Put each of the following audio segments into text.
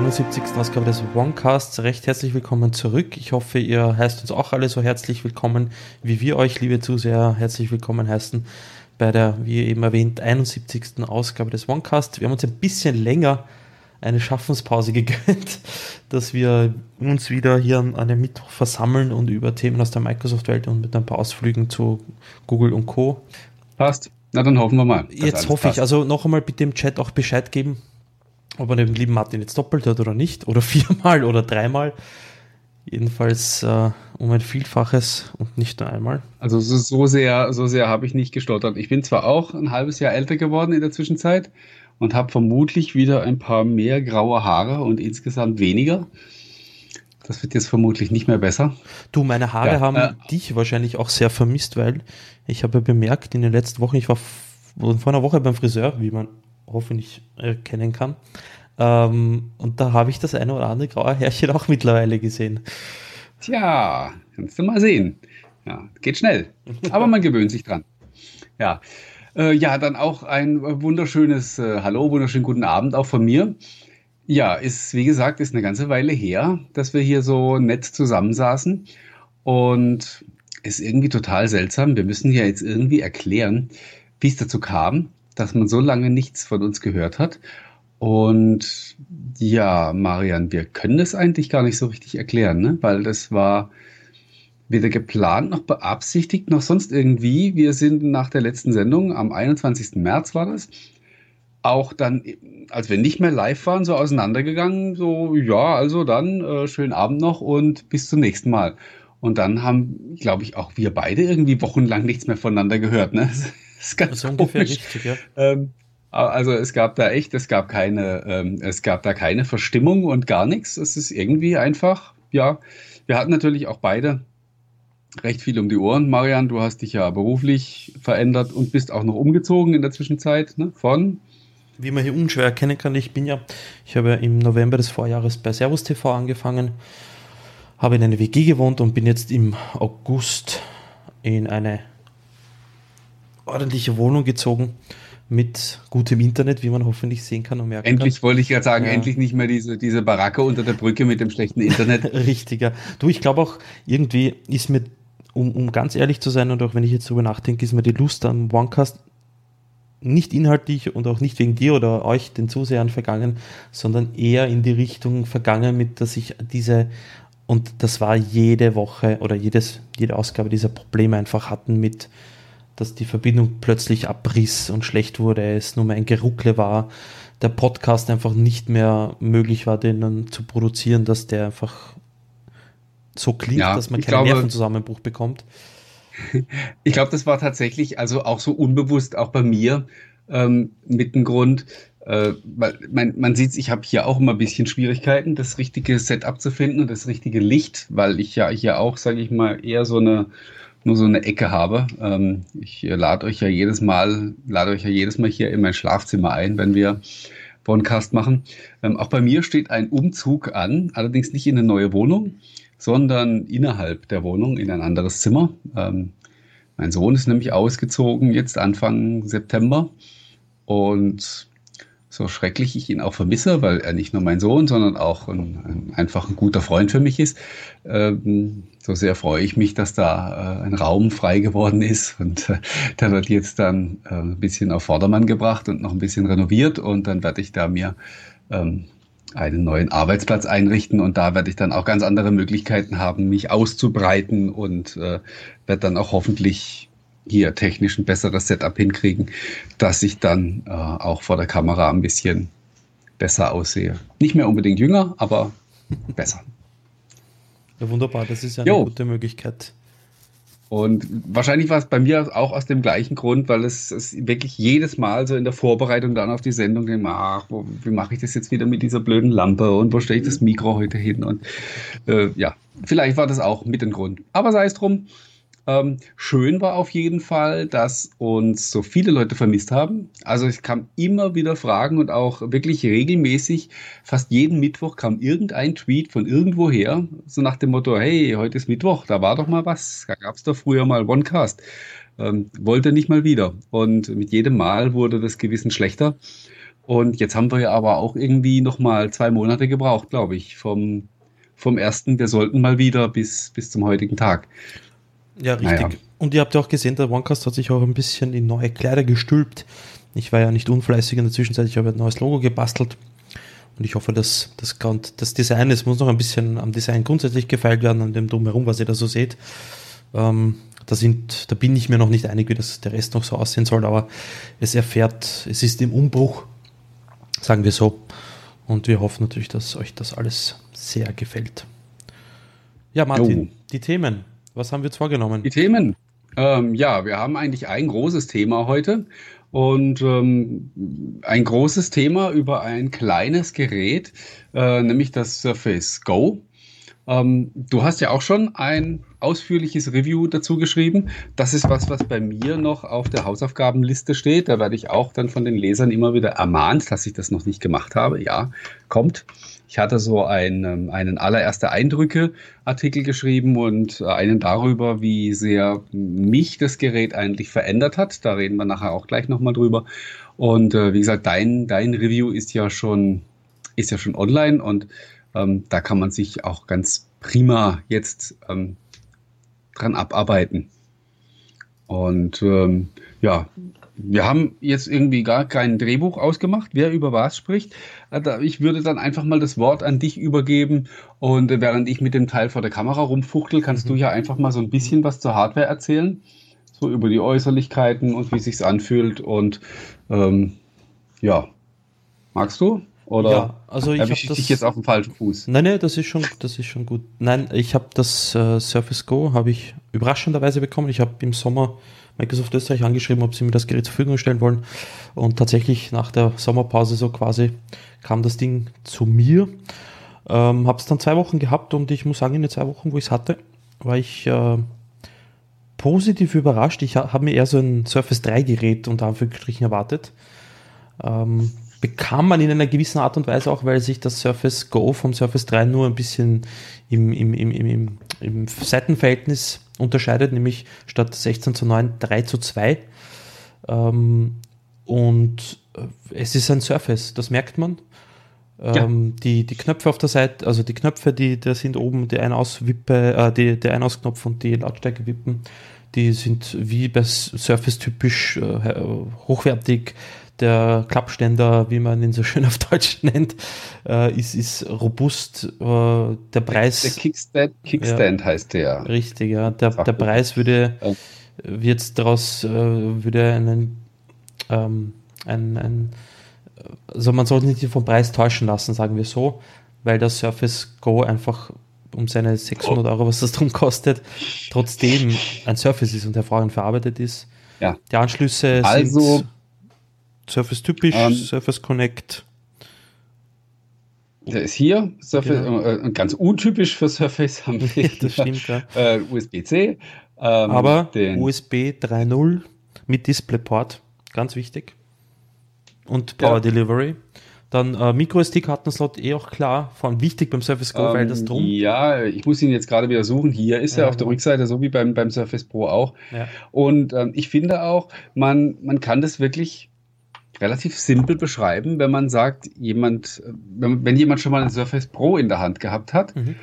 71. Ausgabe des OneCasts. Recht herzlich willkommen zurück. Ich hoffe, ihr heißt uns auch alle so herzlich willkommen, wie wir euch, liebe Zuseher, herzlich willkommen heißen bei der, wie eben erwähnt, 71. Ausgabe des OneCast. Wir haben uns ein bisschen länger eine Schaffenspause gegönnt, dass wir uns wieder hier an einem Mittwoch versammeln und über Themen aus der Microsoft-Welt und mit ein paar Ausflügen zu Google und Co. Passt. Na, dann hoffen wir mal. Jetzt hoffe passt. ich, also noch einmal bitte im Chat auch Bescheid geben, ob er den lieben Martin jetzt doppelt hat oder nicht, oder viermal oder dreimal. Jedenfalls äh, um ein Vielfaches und nicht nur einmal. Also so, so sehr, so sehr habe ich nicht gestottert. Ich bin zwar auch ein halbes Jahr älter geworden in der Zwischenzeit und habe vermutlich wieder ein paar mehr graue Haare und insgesamt weniger. Das wird jetzt vermutlich nicht mehr besser. Du, meine Haare ja, haben äh, dich wahrscheinlich auch sehr vermisst, weil ich habe bemerkt in den letzten Wochen, ich war vor einer Woche beim Friseur, wie man hoffentlich erkennen kann. Ähm, und da habe ich das eine oder andere graue Härchen auch mittlerweile gesehen. Tja, kannst du mal sehen. Ja, geht schnell. Aber man gewöhnt sich dran. Ja. Äh, ja, dann auch ein wunderschönes äh, Hallo, wunderschönen guten Abend auch von mir. Ja, ist, wie gesagt, ist eine ganze Weile her, dass wir hier so nett zusammensaßen. Und ist irgendwie total seltsam. Wir müssen ja jetzt irgendwie erklären, wie es dazu kam, dass man so lange nichts von uns gehört hat. Und ja, Marian, wir können das eigentlich gar nicht so richtig erklären, ne? weil das war weder geplant noch beabsichtigt noch sonst irgendwie. Wir sind nach der letzten Sendung, am 21. März war das, auch dann, als wir nicht mehr live waren, so auseinandergegangen, so, ja, also dann, äh, schönen Abend noch und bis zum nächsten Mal. Und dann haben, glaube ich, auch wir beide irgendwie wochenlang nichts mehr voneinander gehört. Ne? Ist ganz ist ungefähr richtig, ja. Ähm, also es gab da echt, es gab keine, ähm, es gab da keine Verstimmung und gar nichts. Es ist irgendwie einfach, ja, wir hatten natürlich auch beide recht viel um die Ohren. Marian, du hast dich ja beruflich verändert und bist auch noch umgezogen in der Zwischenzeit, ne? Von? Wie man hier unschwer erkennen kann, ich bin ja, ich habe ja im November des Vorjahres bei Servus TV angefangen habe in einer WG gewohnt und bin jetzt im August in eine ordentliche Wohnung gezogen mit gutem Internet, wie man hoffentlich sehen kann und merken Endlich kann. wollte ich gerade sagen, ja. endlich nicht mehr diese, diese Baracke unter der Brücke mit dem schlechten Internet. Richtiger. Du, ich glaube auch, irgendwie ist mir, um, um ganz ehrlich zu sein und auch wenn ich jetzt darüber nachdenke, ist mir die Lust am OneCast nicht inhaltlich und auch nicht wegen dir oder euch, den Zusehern, vergangen, sondern eher in die Richtung vergangen, mit dass ich diese und das war jede Woche oder jedes, jede Ausgabe dieser Probleme einfach hatten mit, dass die Verbindung plötzlich abriss und schlecht wurde, es nur mehr ein Geruckle war, der Podcast einfach nicht mehr möglich war, den dann zu produzieren, dass der einfach so klingt, ja, dass man keinen glaube, Nervenzusammenbruch bekommt. Ich glaube, das war tatsächlich also auch so unbewusst, auch bei mir, ähm, mit dem Grund, äh, weil man, man sieht, ich habe hier auch immer ein bisschen Schwierigkeiten, das richtige Setup zu finden und das richtige Licht, weil ich ja hier auch, sage ich mal, eher so eine nur so eine Ecke habe. Ähm, ich lade euch ja jedes Mal, lade euch ja jedes Mal hier in mein Schlafzimmer ein, wenn wir Podcast machen. Ähm, auch bei mir steht ein Umzug an, allerdings nicht in eine neue Wohnung, sondern innerhalb der Wohnung in ein anderes Zimmer. Ähm, mein Sohn ist nämlich ausgezogen jetzt Anfang September und so schrecklich ich ihn auch vermisse, weil er nicht nur mein Sohn, sondern auch ein, ein, einfach ein guter Freund für mich ist, ähm, so sehr freue ich mich, dass da äh, ein Raum frei geworden ist. Und äh, der wird jetzt dann äh, ein bisschen auf Vordermann gebracht und noch ein bisschen renoviert. Und dann werde ich da mir ähm, einen neuen Arbeitsplatz einrichten. Und da werde ich dann auch ganz andere Möglichkeiten haben, mich auszubreiten. Und äh, werde dann auch hoffentlich hier technisch ein besseres Setup hinkriegen, dass ich dann äh, auch vor der Kamera ein bisschen besser aussehe. Nicht mehr unbedingt jünger, aber besser. Ja, wunderbar, das ist ja eine jo. gute Möglichkeit. Und wahrscheinlich war es bei mir auch aus dem gleichen Grund, weil es, es wirklich jedes Mal so in der Vorbereitung dann auf die Sendung denke, ach, wo, wie mache ich das jetzt wieder mit dieser blöden Lampe und wo stelle ich das Mikro heute hin? Und äh, ja, vielleicht war das auch mit dem Grund. Aber sei es drum, ähm, schön war auf jeden Fall, dass uns so viele Leute vermisst haben. Also es kam immer wieder Fragen und auch wirklich regelmäßig, fast jeden Mittwoch kam irgendein Tweet von irgendwoher, so nach dem Motto, hey, heute ist Mittwoch, da war doch mal was, da gab es doch früher mal OneCast. Ähm, wollte nicht mal wieder. Und mit jedem Mal wurde das Gewissen schlechter. Und jetzt haben wir ja aber auch irgendwie noch mal zwei Monate gebraucht, glaube ich, vom, vom ersten. Wir sollten mal wieder bis, bis zum heutigen Tag. Ja, richtig. Naja. Und ihr habt ja auch gesehen, der OneCast hat sich auch ein bisschen in neue Kleider gestülpt. Ich war ja nicht unfleißig in der Zwischenzeit, ich habe ein neues Logo gebastelt. Und ich hoffe, dass das, das Design, es muss noch ein bisschen am Design grundsätzlich gefeilt werden, an dem Drumherum, was ihr da so seht. Ähm, da, sind, da bin ich mir noch nicht einig, wie das der Rest noch so aussehen soll, aber es erfährt, es ist im Umbruch, sagen wir so. Und wir hoffen natürlich, dass euch das alles sehr gefällt. Ja, Martin, jo. die Themen. Was haben wir jetzt vorgenommen? Die Themen. Ähm, ja, wir haben eigentlich ein großes Thema heute und ähm, ein großes Thema über ein kleines Gerät, äh, nämlich das Surface Go. Ähm, du hast ja auch schon ein ausführliches Review dazu geschrieben. Das ist was, was bei mir noch auf der Hausaufgabenliste steht. Da werde ich auch dann von den Lesern immer wieder ermahnt, dass ich das noch nicht gemacht habe. Ja, kommt. Ich hatte so einen, einen allererste Eindrücke Artikel geschrieben und einen darüber, wie sehr mich das Gerät eigentlich verändert hat. Da reden wir nachher auch gleich nochmal drüber. Und äh, wie gesagt, dein, dein Review ist ja schon, ist ja schon online und ähm, da kann man sich auch ganz prima jetzt ähm, dran abarbeiten. Und ähm, ja, wir haben jetzt irgendwie gar kein Drehbuch ausgemacht, wer über was spricht. Also ich würde dann einfach mal das Wort an dich übergeben und während ich mit dem Teil vor der Kamera rumfuchtel, kannst mhm. du ja einfach mal so ein bisschen was zur Hardware erzählen, so über die Äußerlichkeiten und wie es sich anfühlt und ähm, ja, magst du? Oder ja, also ich erwische dich jetzt auf dem falschen Fuß? Nein, nein, das ist schon, das ist schon gut. Nein, ich habe das äh, Surface Go habe ich überraschenderweise bekommen. Ich habe im Sommer Microsoft Österreich angeschrieben, ob sie mir das Gerät zur Verfügung stellen wollen. Und tatsächlich nach der Sommerpause so quasi kam das Ding zu mir. Ähm, habe es dann zwei Wochen gehabt und ich muss sagen, in den zwei Wochen, wo ich es hatte, war ich äh, positiv überrascht. Ich habe mir eher so ein Surface 3 Gerät unter Anführungsstrichen erwartet. Ähm, bekam man in einer gewissen Art und Weise auch, weil sich das Surface Go vom Surface 3 nur ein bisschen im, im, im, im, im Seitenverhältnis unterscheidet, nämlich statt 16 zu 9 3 zu 2. Ähm, und äh, es ist ein Surface, das merkt man. Ähm, ja. die, die Knöpfe auf der Seite, also die Knöpfe, die da sind oben, die Ein-Aus-Wippe, äh, die, der Ein-Aus-Knopf und die Lautstärke-Wippen, die sind wie bei Surface typisch äh, hochwertig der Klappständer, wie man ihn so schön auf Deutsch nennt, äh, ist, ist robust. Äh, der Preis. Der, Kickstand, Kickstand ja, heißt der. Richtig, ja. Der, der Preis würde ja. jetzt daraus äh, würde einen, ähm, ein, ein, also man sollte nicht vom Preis täuschen lassen, sagen wir so, weil das Surface Go einfach um seine 600 Euro, was das drum kostet, trotzdem ein Surface ist und hervorragend verarbeitet ist. Ja. Die Anschlüsse also, sind Surface typisch, ähm, Surface Connect. Der ist hier, Surface, genau. äh, ganz untypisch für Surface haben wir. das stimmt, ja. Äh, USB-C. Ähm, Aber USB 3.0 mit DisplayPort, ganz wichtig. Und Power ja. Delivery. Dann äh, MicroSD-Kartenslot eh auch klar, vor allem wichtig beim Surface Go, ähm, weil das drum. Ja, ich muss ihn jetzt gerade wieder suchen. Hier ist ja, er auf der Rückseite, so wie beim, beim Surface Pro auch. Ja. Und ähm, ich finde auch, man, man kann das wirklich relativ simpel beschreiben, wenn man sagt, jemand, wenn, wenn jemand schon mal ein Surface Pro in der Hand gehabt hat, mhm.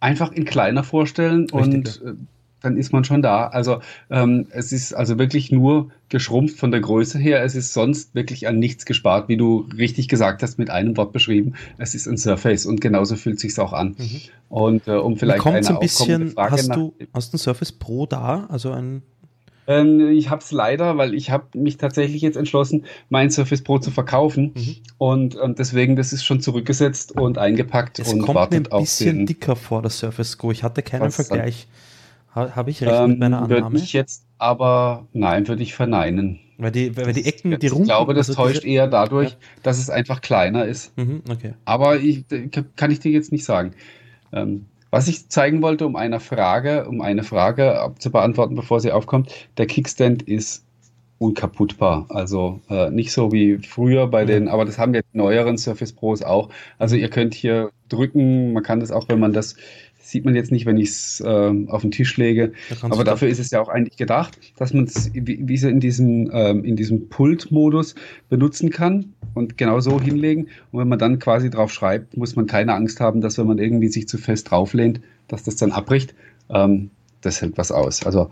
einfach in kleiner vorstellen Richtig, und ja. Äh, dann ist man schon da. Also ähm, es ist also wirklich nur geschrumpft von der Größe her. Es ist sonst wirklich an nichts gespart, wie du richtig gesagt hast, mit einem Wort beschrieben. Es ist ein Surface und genauso fühlt sich auch an. Mhm. Und äh, um vielleicht eine ein bisschen, Frage hast du hast du ein Surface Pro da, also ein ähm, ich habe es leider, weil ich habe mich tatsächlich jetzt entschlossen, mein Surface Pro zu verkaufen. Mhm. Und ähm, deswegen, das ist schon zurückgesetzt und eingepackt es und kommt wartet mir ein bisschen dicker vor, das Surface Go. Ich hatte keinen Vergleich. Ha, habe ich recht ähm, mit meiner Annahme? Würde ich jetzt aber, nein, würde ich verneinen. Weil die, weil die Ecken, die rum. Ich glaube, das also täuscht diese, eher dadurch, ja. dass es einfach kleiner ist. Mhm, okay. Aber ich, kann ich dir jetzt nicht sagen. Ähm, was ich zeigen wollte, um eine Frage, um eine Frage zu beantworten, bevor sie aufkommt, der Kickstand ist unkaputtbar. Also äh, nicht so wie früher bei den, aber das haben jetzt neueren Surface Pros auch. Also ihr könnt hier drücken, man kann das auch, wenn man das Sieht man jetzt nicht, wenn ich es äh, auf den Tisch lege. Da Aber dafür ist es ja auch eigentlich gedacht, dass man es wie, wie so in diesem, ähm, in diesem Pult-Modus benutzen kann und genau so hinlegen. Und wenn man dann quasi drauf schreibt, muss man keine Angst haben, dass wenn man irgendwie sich zu fest drauflehnt, dass das dann abbricht. Ähm, das hält was aus. Also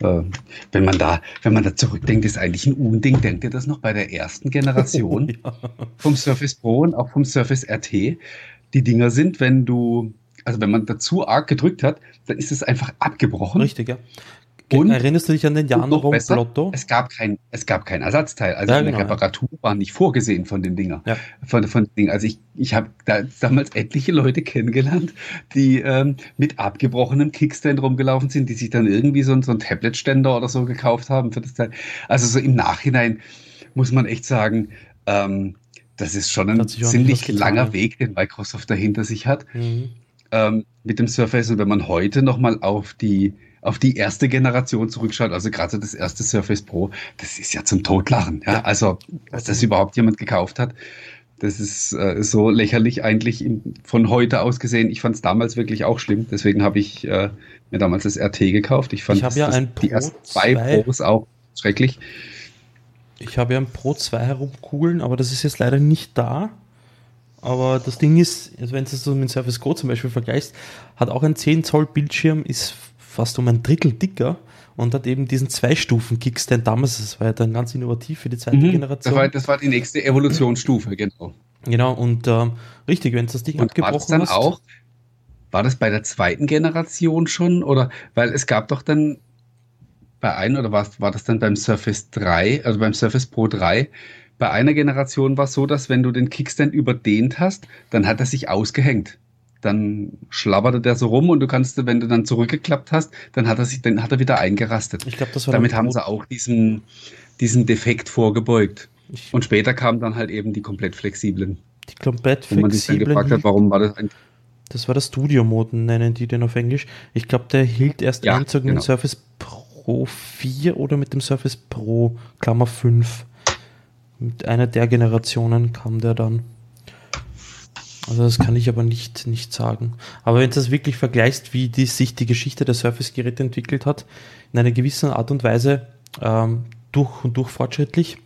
äh, wenn man da, wenn man da zurückdenkt, ist eigentlich ein Unding. Denkt ihr das noch bei der ersten Generation ja. vom Surface Pro und auch vom Surface RT? Die Dinger sind, wenn du, also wenn man dazu arg gedrückt hat, dann ist es einfach abgebrochen. Richtig, ja. Und, Erinnerst du dich an den? Es gab kein, es gab kein Ersatzteil. Also ja, eine genau, Reparatur ja. war nicht vorgesehen von den Dingern. Ja. Von, von den Also ich, ich habe da damals etliche Leute kennengelernt, die ähm, mit abgebrochenem Kickstand rumgelaufen sind, die sich dann irgendwie so, so einen Tablet-Ständer oder so gekauft haben für das Teil. Also so im Nachhinein muss man echt sagen, ähm, das ist schon ein ziemlich langer Weg, den Microsoft dahinter sich hat. Mhm. Ähm, mit dem Surface. Und wenn man heute nochmal auf die auf die erste Generation zurückschaut, also gerade das erste Surface Pro, das ist ja zum Totlachen. Ja? Also, dass das überhaupt jemand gekauft hat, das ist äh, so lächerlich eigentlich in, von heute aus gesehen. Ich fand es damals wirklich auch schlimm. Deswegen habe ich äh, mir damals das RT gekauft. Ich fand ich das, ja das, die ersten zwei Pros auch schrecklich. Ich habe ja ein Pro 2 herumkugeln, aber das ist jetzt leider nicht da. Aber das Ding ist, also wenn du es so mit Surface Go zum Beispiel vergleichst, hat auch ein 10 Zoll Bildschirm, ist fast um ein Drittel dicker und hat eben diesen Zwei-Stufen-Kickstand damals, das war ja dann ganz innovativ für die zweite mhm, Generation. Das war, das war, die nächste Evolutionsstufe, genau. Genau, und ähm, richtig, wenn es das Ding und abgebrochen war das dann hast, auch, war das bei der zweiten Generation schon? Oder, weil es gab doch dann bei einem, oder war, war das dann beim Surface 3, also beim Surface Pro 3, bei einer Generation war es so, dass wenn du den Kickstand überdehnt hast, dann hat er sich ausgehängt dann schlabberte der so rum und du kannst, wenn du dann zurückgeklappt hast, dann hat er sich, dann hat er wieder eingerastet. Ich glaube, das war Damit haben sie auch diesen, diesen Defekt vorgebeugt. Ich und später kamen dann halt eben die komplett flexiblen. Die komplett flexiblen. Wo man sich dann gefragt hat, warum war das ein das war der Studio-Moden, nennen die den auf Englisch. Ich glaube, der hielt erst ja, Einzug genau. mit Surface Pro 4 oder mit dem Surface Pro, Klammer 5. Mit einer der Generationen kam der dann. Also das kann ich aber nicht, nicht sagen. Aber wenn du das wirklich vergleichst, wie die, sich die Geschichte der Surface-Geräte entwickelt hat, in einer gewissen Art und Weise ähm, durch und durch fortschrittlich,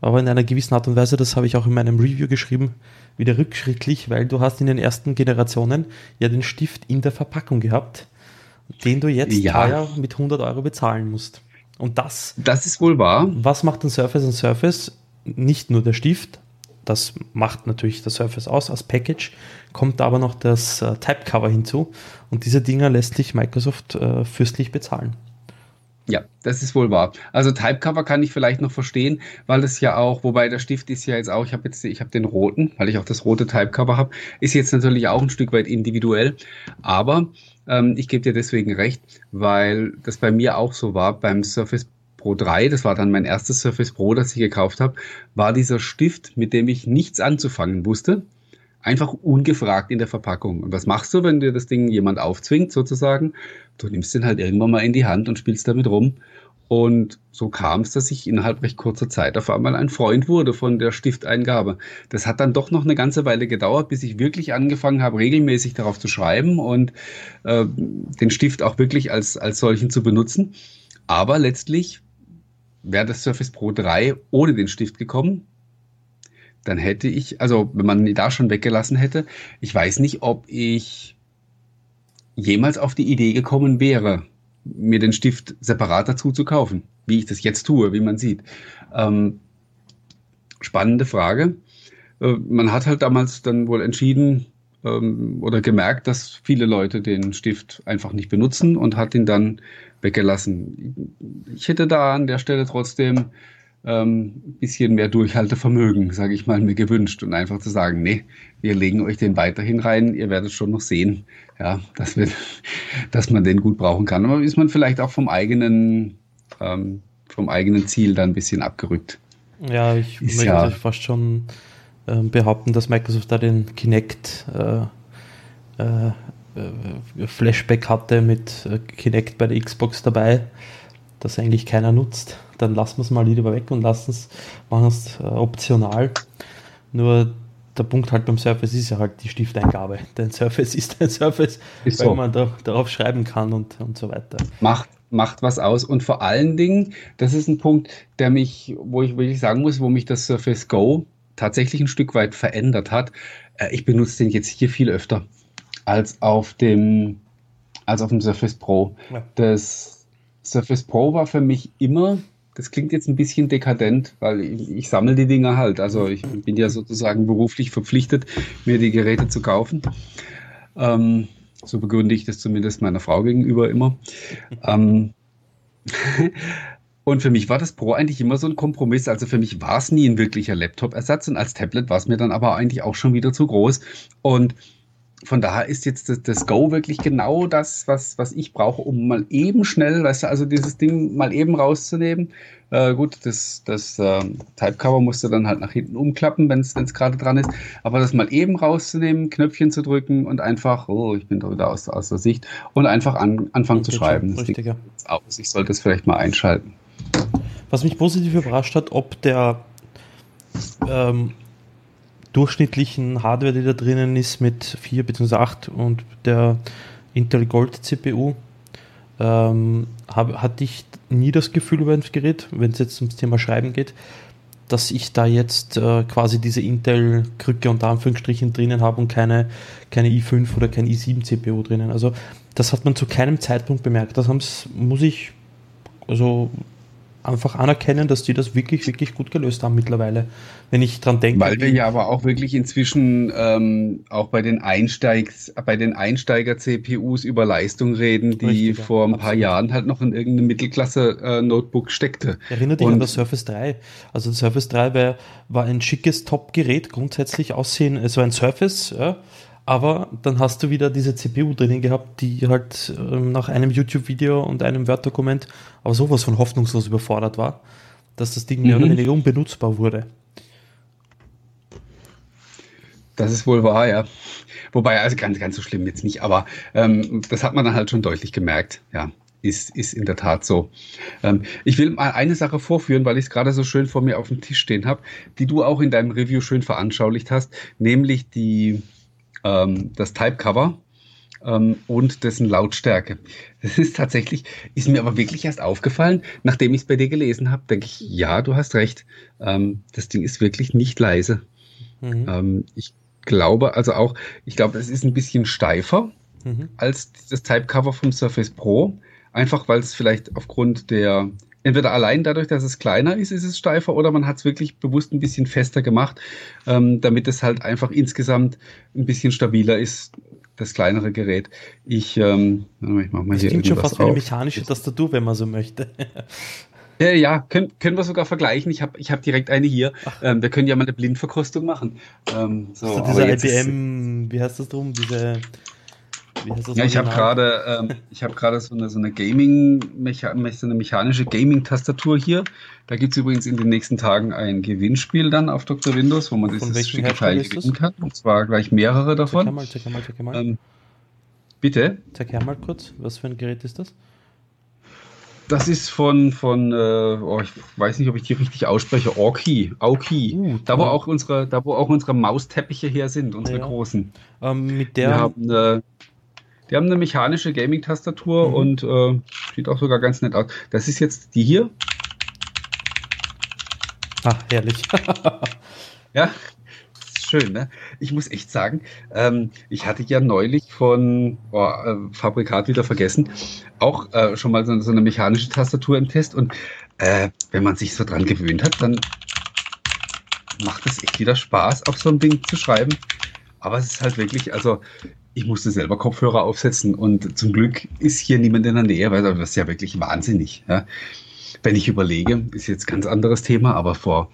aber in einer gewissen Art und Weise, das habe ich auch in meinem Review geschrieben, wieder rückschrittlich, weil du hast in den ersten Generationen ja den Stift in der Verpackung gehabt, den du jetzt ja. teuer mit 100 Euro bezahlen musst. Und das... Das ist wohl wahr. Was macht ein Surface ein Surface? Nicht nur der Stift, das macht natürlich das Surface aus als Package, kommt aber noch das äh, Typecover hinzu und diese Dinger lässt sich Microsoft äh, fürstlich bezahlen. Ja, das ist wohl wahr. Also Typecover kann ich vielleicht noch verstehen, weil es ja auch, wobei der Stift ist ja jetzt auch, ich habe jetzt, ich habe den roten, weil ich auch das rote Typecover habe, ist jetzt natürlich auch ein Stück weit individuell, aber ähm, ich gebe dir deswegen recht, weil das bei mir auch so war beim Surface Pro 3, das war dann mein erstes Surface Pro, das ich gekauft habe, war dieser Stift, mit dem ich nichts anzufangen wusste, einfach ungefragt in der Verpackung. Und was machst du, wenn dir das Ding jemand aufzwingt, sozusagen? Du nimmst den halt irgendwann mal in die Hand und spielst damit rum. Und so kam es, dass ich innerhalb recht kurzer Zeit auf einmal ein Freund wurde von der Stifteingabe. Das hat dann doch noch eine ganze Weile gedauert, bis ich wirklich angefangen habe, regelmäßig darauf zu schreiben und äh, den Stift auch wirklich als, als solchen zu benutzen. Aber letztlich wäre das Surface Pro 3 ohne den Stift gekommen, dann hätte ich, also wenn man ihn da schon weggelassen hätte, ich weiß nicht, ob ich jemals auf die Idee gekommen wäre, mir den Stift separat dazu zu kaufen, wie ich das jetzt tue, wie man sieht. Ähm, spannende Frage. Äh, man hat halt damals dann wohl entschieden ähm, oder gemerkt, dass viele Leute den Stift einfach nicht benutzen und hat ihn dann weggelassen. Ich hätte da an der Stelle trotzdem ähm, ein bisschen mehr Durchhaltevermögen, sage ich mal, mir gewünscht und einfach zu sagen, nee, wir legen euch den weiterhin rein, ihr werdet schon noch sehen, ja, dass, wir, dass man den gut brauchen kann. Aber ist man vielleicht auch vom eigenen, ähm, vom eigenen Ziel da ein bisschen abgerückt. Ja, ich ist möchte ja, fast schon behaupten, dass Microsoft da den Kinect äh, äh, Flashback hatte mit äh, Kinect bei der Xbox dabei, das eigentlich keiner nutzt, dann lassen wir es mal lieber weg und lassen es, machen es optional. Nur der Punkt halt beim Surface ist ja halt die Stifteingabe. Dein Surface ist ein Surface, Ist weil so. man da, darauf schreiben kann und, und so weiter. macht, macht was aus. Und vor allen Dingen, das ist ein Punkt, der mich, wo ich wirklich sagen muss, wo mich das Surface Go tatsächlich ein Stück weit verändert hat. Äh, Ich benutze den jetzt hier viel öfter als auf dem, als auf dem Surface Pro. Ja. Das Surface Pro war für mich immer, das klingt jetzt ein bisschen dekadent, weil ich, ich sammle die Dinger halt. Also ich bin ja sozusagen beruflich verpflichtet, mir die Geräte zu kaufen. Ähm, so begründe ich das zumindest meiner Frau gegenüber immer. ähm, und für mich war das Pro eigentlich immer so ein Kompromiss. Also für mich war es nie ein wirklicher Laptop-Ersatz und als Tablet war es mir dann aber eigentlich auch schon wieder zu groß. Und von daher ist jetzt das, das Go wirklich genau das, was, was ich brauche, um mal eben schnell, weißt du, also dieses Ding mal eben rauszunehmen. Äh, gut, das, das äh, Typecover musst du dann halt nach hinten umklappen, wenn es gerade dran ist. Aber das mal eben rauszunehmen, Knöpfchen zu drücken und einfach, oh, ich bin da wieder aus, aus der Sicht, und einfach an, anfangen zu schreiben. Das richtig, Ding aus. Ich sollte es vielleicht mal einschalten. Was mich positiv überrascht hat, ob der ähm, durchschnittlichen Hardware, die da drinnen ist, mit 4 bzw. 8 und der Intel Gold CPU, ähm, hab, hatte ich nie das Gefühl über ein Gerät, wenn es jetzt ums Thema Schreiben geht, dass ich da jetzt äh, quasi diese Intel-Krücke unter Anführungsstrichen drinnen habe und keine, keine i5 oder kein i7 CPU drinnen. Also das hat man zu keinem Zeitpunkt bemerkt. Das muss ich also einfach anerkennen, dass die das wirklich, wirklich gut gelöst haben mittlerweile. Wenn ich dran denke. Weil wir ja aber auch wirklich inzwischen ähm, auch bei den Einsteigs, bei den Einsteiger-CPUs über Leistung reden, die Richtig, ja, vor ein paar absolut. Jahren halt noch in irgendeinem Mittelklasse-Notebook steckte. Erinnert dich an das Surface 3. Also das Surface 3 war, war ein schickes Top-Gerät, grundsätzlich aussehen, es war ein Surface, ja, aber dann hast du wieder diese CPU drinnen gehabt, die halt ähm, nach einem YouTube-Video und einem Word-Dokument aber sowas von hoffnungslos überfordert war, dass das Ding mehr Mhm. oder weniger unbenutzbar wurde. Das ist wohl wahr, ja. Wobei, also ganz, ganz so schlimm jetzt nicht, aber ähm, das hat man dann halt schon deutlich gemerkt, ja. Ist, ist in der Tat so. Ähm, ich will mal eine Sache vorführen, weil ich es gerade so schön vor mir auf dem Tisch stehen habe, die du auch in deinem Review schön veranschaulicht hast, nämlich die, ähm, das Typecover ähm, und dessen Lautstärke. Das ist tatsächlich, ist mir aber wirklich erst aufgefallen, nachdem ich es bei dir gelesen habe, denke ich, ja, du hast recht. Ähm, das Ding ist wirklich nicht leise. Mhm. Ähm, ich glaube also auch, ich glaube, es ist ein bisschen steifer Mhm. als das Typecover vom Surface Pro. Einfach weil es vielleicht aufgrund der, entweder allein dadurch, dass es kleiner ist, ist es steifer oder man hat es wirklich bewusst ein bisschen fester gemacht, ähm, damit es halt einfach insgesamt ein bisschen stabiler ist, das kleinere Gerät. Ich, ähm, ich mach mal Das hier klingt schon fast wie eine auf. mechanische Tastatur, wenn man so möchte. Ja, ja können, können wir sogar vergleichen. Ich habe ich hab direkt eine hier. Ähm, wir können ja mal eine Blindverkostung machen. Ähm, so, So aber dieser jetzt ist- IBM, wie heißt das drum? Diese, Ja, ich habe gerade ähm, ich gerade so eine, so eine Gaming, mecha so eine mechanische Gaming-Tastatur hier. Da gibt es übrigens in den nächsten Tagen ein Gewinnspiel dann auf Dr. Windows, wo man Von dieses Hersteller Teil gewinnen kann. Und zwar gleich mehrere Zeig davon. mal, zeig mal, zeig mal. Ähm, bitte? Zeig her mal kurz, was für ein Gerät ist das? Das ist von, von äh, oh, ich weiß nicht, ob ich die richtig ausspreche, Orki, Aoki. Uh, da, wo auch unsere, da wo auch unsere Mausteppiche her sind, unsere Ja. großen. Ähm, mit der, haben eine, die haben eine mechanische Gaming-Tastatur Mhm. und äh, sieht auch sogar ganz nett aus. Das ist jetzt die hier. ah, herrlich. Ja, schön, ne? Ich muss echt sagen, ähm, ich hatte ja neulich von oh, äh, Fabrikat wieder vergessen, auch äh, schon mal so, so eine mechanische Tastatur im Test und äh, wenn man sich so dran gewöhnt hat, dann macht es echt wieder Spaß, auf so ein Ding zu schreiben. Aber es ist halt wirklich, also ich musste selber Kopfhörer aufsetzen und zum Glück ist hier niemand in der Nähe, weil das ist ja wirklich wahnsinnig. Ja? Wenn ich überlege, ist jetzt ein ganz anderes Thema, aber vor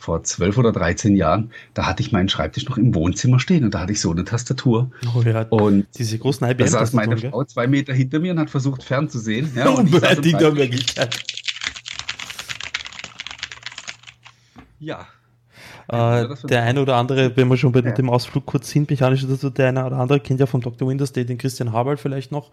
vor zwölf oder 13 Jahren, da hatte ich meinen Schreibtisch noch im Wohnzimmer stehen und da hatte ich so eine Tastatur. oh, ja, Und diese großen da saß meine IBM-Tastaturen, Frau zwei Meter hinter mir und hat versucht fernzusehen. Ja, gell? und ich saß Schreibtisch. Möglichkeit. Ja. Äh, der eine oder andere, wenn wir schon bei Ja. dem Ausflug kurz sind, mechanische Tastatur, der eine oder andere kennt ja von Dr. Windows Day den Christian Haberl vielleicht noch,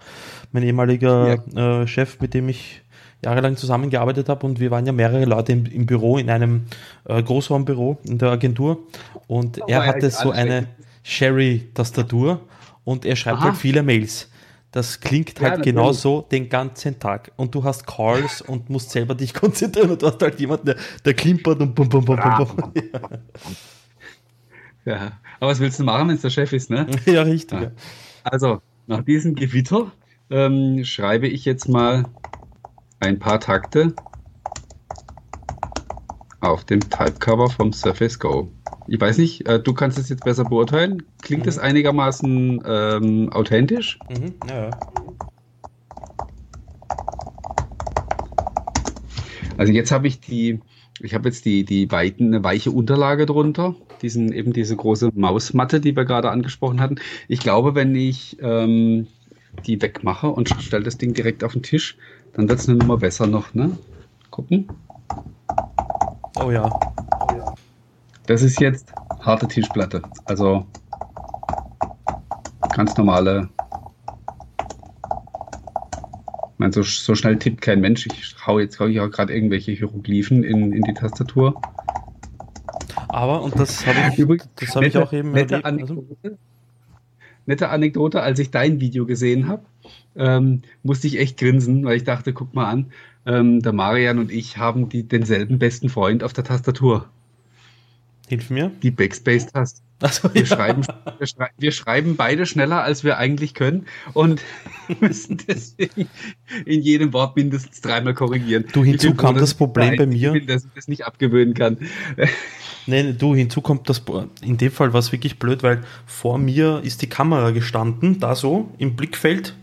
mein ehemaliger äh, Chef, mit dem ich jahrelang zusammengearbeitet habe und wir waren ja mehrere Leute im, im Büro, in einem äh, Großraumbüro in der Agentur und oh, er hatte so eine Sherry-Tastatur und er schreibt Aha. halt viele Mails. Das klingt halt ja, genau so den ganzen Tag. Und du hast Calls und musst selber dich konzentrieren und du hast halt jemanden, der, der klimpert und bum, bum, bum, bum, bum. Ja. ja. aber was willst du machen, wenn es der Chef ist, ne? Ja, richtig. Ja. Also, nach diesem Gewitter ähm, schreibe ich jetzt mal ein paar Takte auf dem Typecover vom Surface Go. Ich weiß nicht, äh, du kannst es jetzt besser beurteilen. Klingt es mhm. einigermaßen ähm, authentisch? Mhm. Ja. Also jetzt habe ich die, ich habe jetzt die, die weiten, eine weiche Unterlage drunter, diesen, eben diese große Mausmatte, die wir gerade angesprochen hatten. Ich glaube, wenn ich ähm, die wegmache und stelle das Ding direkt auf den Tisch, dann wird es eine Nummer besser noch, ne? Gucken. Oh ja. Das ist jetzt harte Tischplatte. Also ganz normale. Ich meine, so, so schnell tippt kein Mensch. Ich hau jetzt hau ich auch gerade irgendwelche Hieroglyphen in, in die Tastatur. Aber, und das habe ich, Übrigens, das hab nette, ich auch eben nette erlebt. Also Anekdote, also. Nette Anekdote, als ich dein Video gesehen habe, ähm, musste ich echt grinsen, weil ich dachte, guck mal an, ähm, der Marian und ich haben die, denselben besten Freund auf der Tastatur. Hilf mir. Die Backspace-Taste. So, wir, ja. schreiben, wir, schrei wir, schreiben beide schneller, als wir eigentlich können und müssen deswegen in jedem Wort mindestens dreimal korrigieren. Du, hinzu kam das Problem bei mir. Bin, dass ich das nicht abgewöhnen kann. Nee, du, hinzu kommt das, in dem Fall war es wirklich blöd, weil vor mir ist die Kamera gestanden, da so im Blickfeld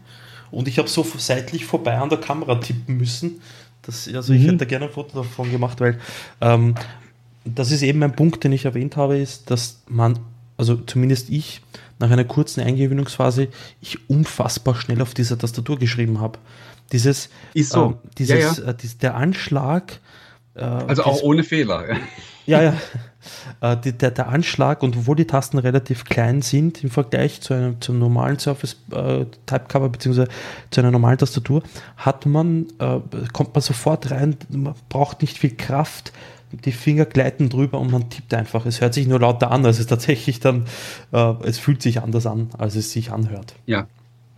und ich habe so seitlich vorbei an der Kamera tippen müssen. Das, also mhm. ich hätte gerne ein Foto davon gemacht, weil ähm, das ist eben ein Punkt, den ich erwähnt habe, ist, dass man, also zumindest ich, nach einer kurzen Eingewöhnungsphase, ich unfassbar schnell auf dieser Tastatur geschrieben habe. Dieses, ist so. Äh, dieses, ja, ja. Äh, dies, der Anschlag. Äh, also auch ohne Fehler. Ja, ja. Äh, die, der, der Anschlag und obwohl die Tasten relativ klein sind im Vergleich zu einem zum normalen Surface äh, Typecover bzw. zu einer normalen Tastatur, hat man, äh, kommt man sofort rein, man braucht nicht viel Kraft, die Finger gleiten drüber und man tippt einfach. Es hört sich nur lauter an, als es tatsächlich dann, äh, es fühlt sich anders an, als es sich anhört. Ja.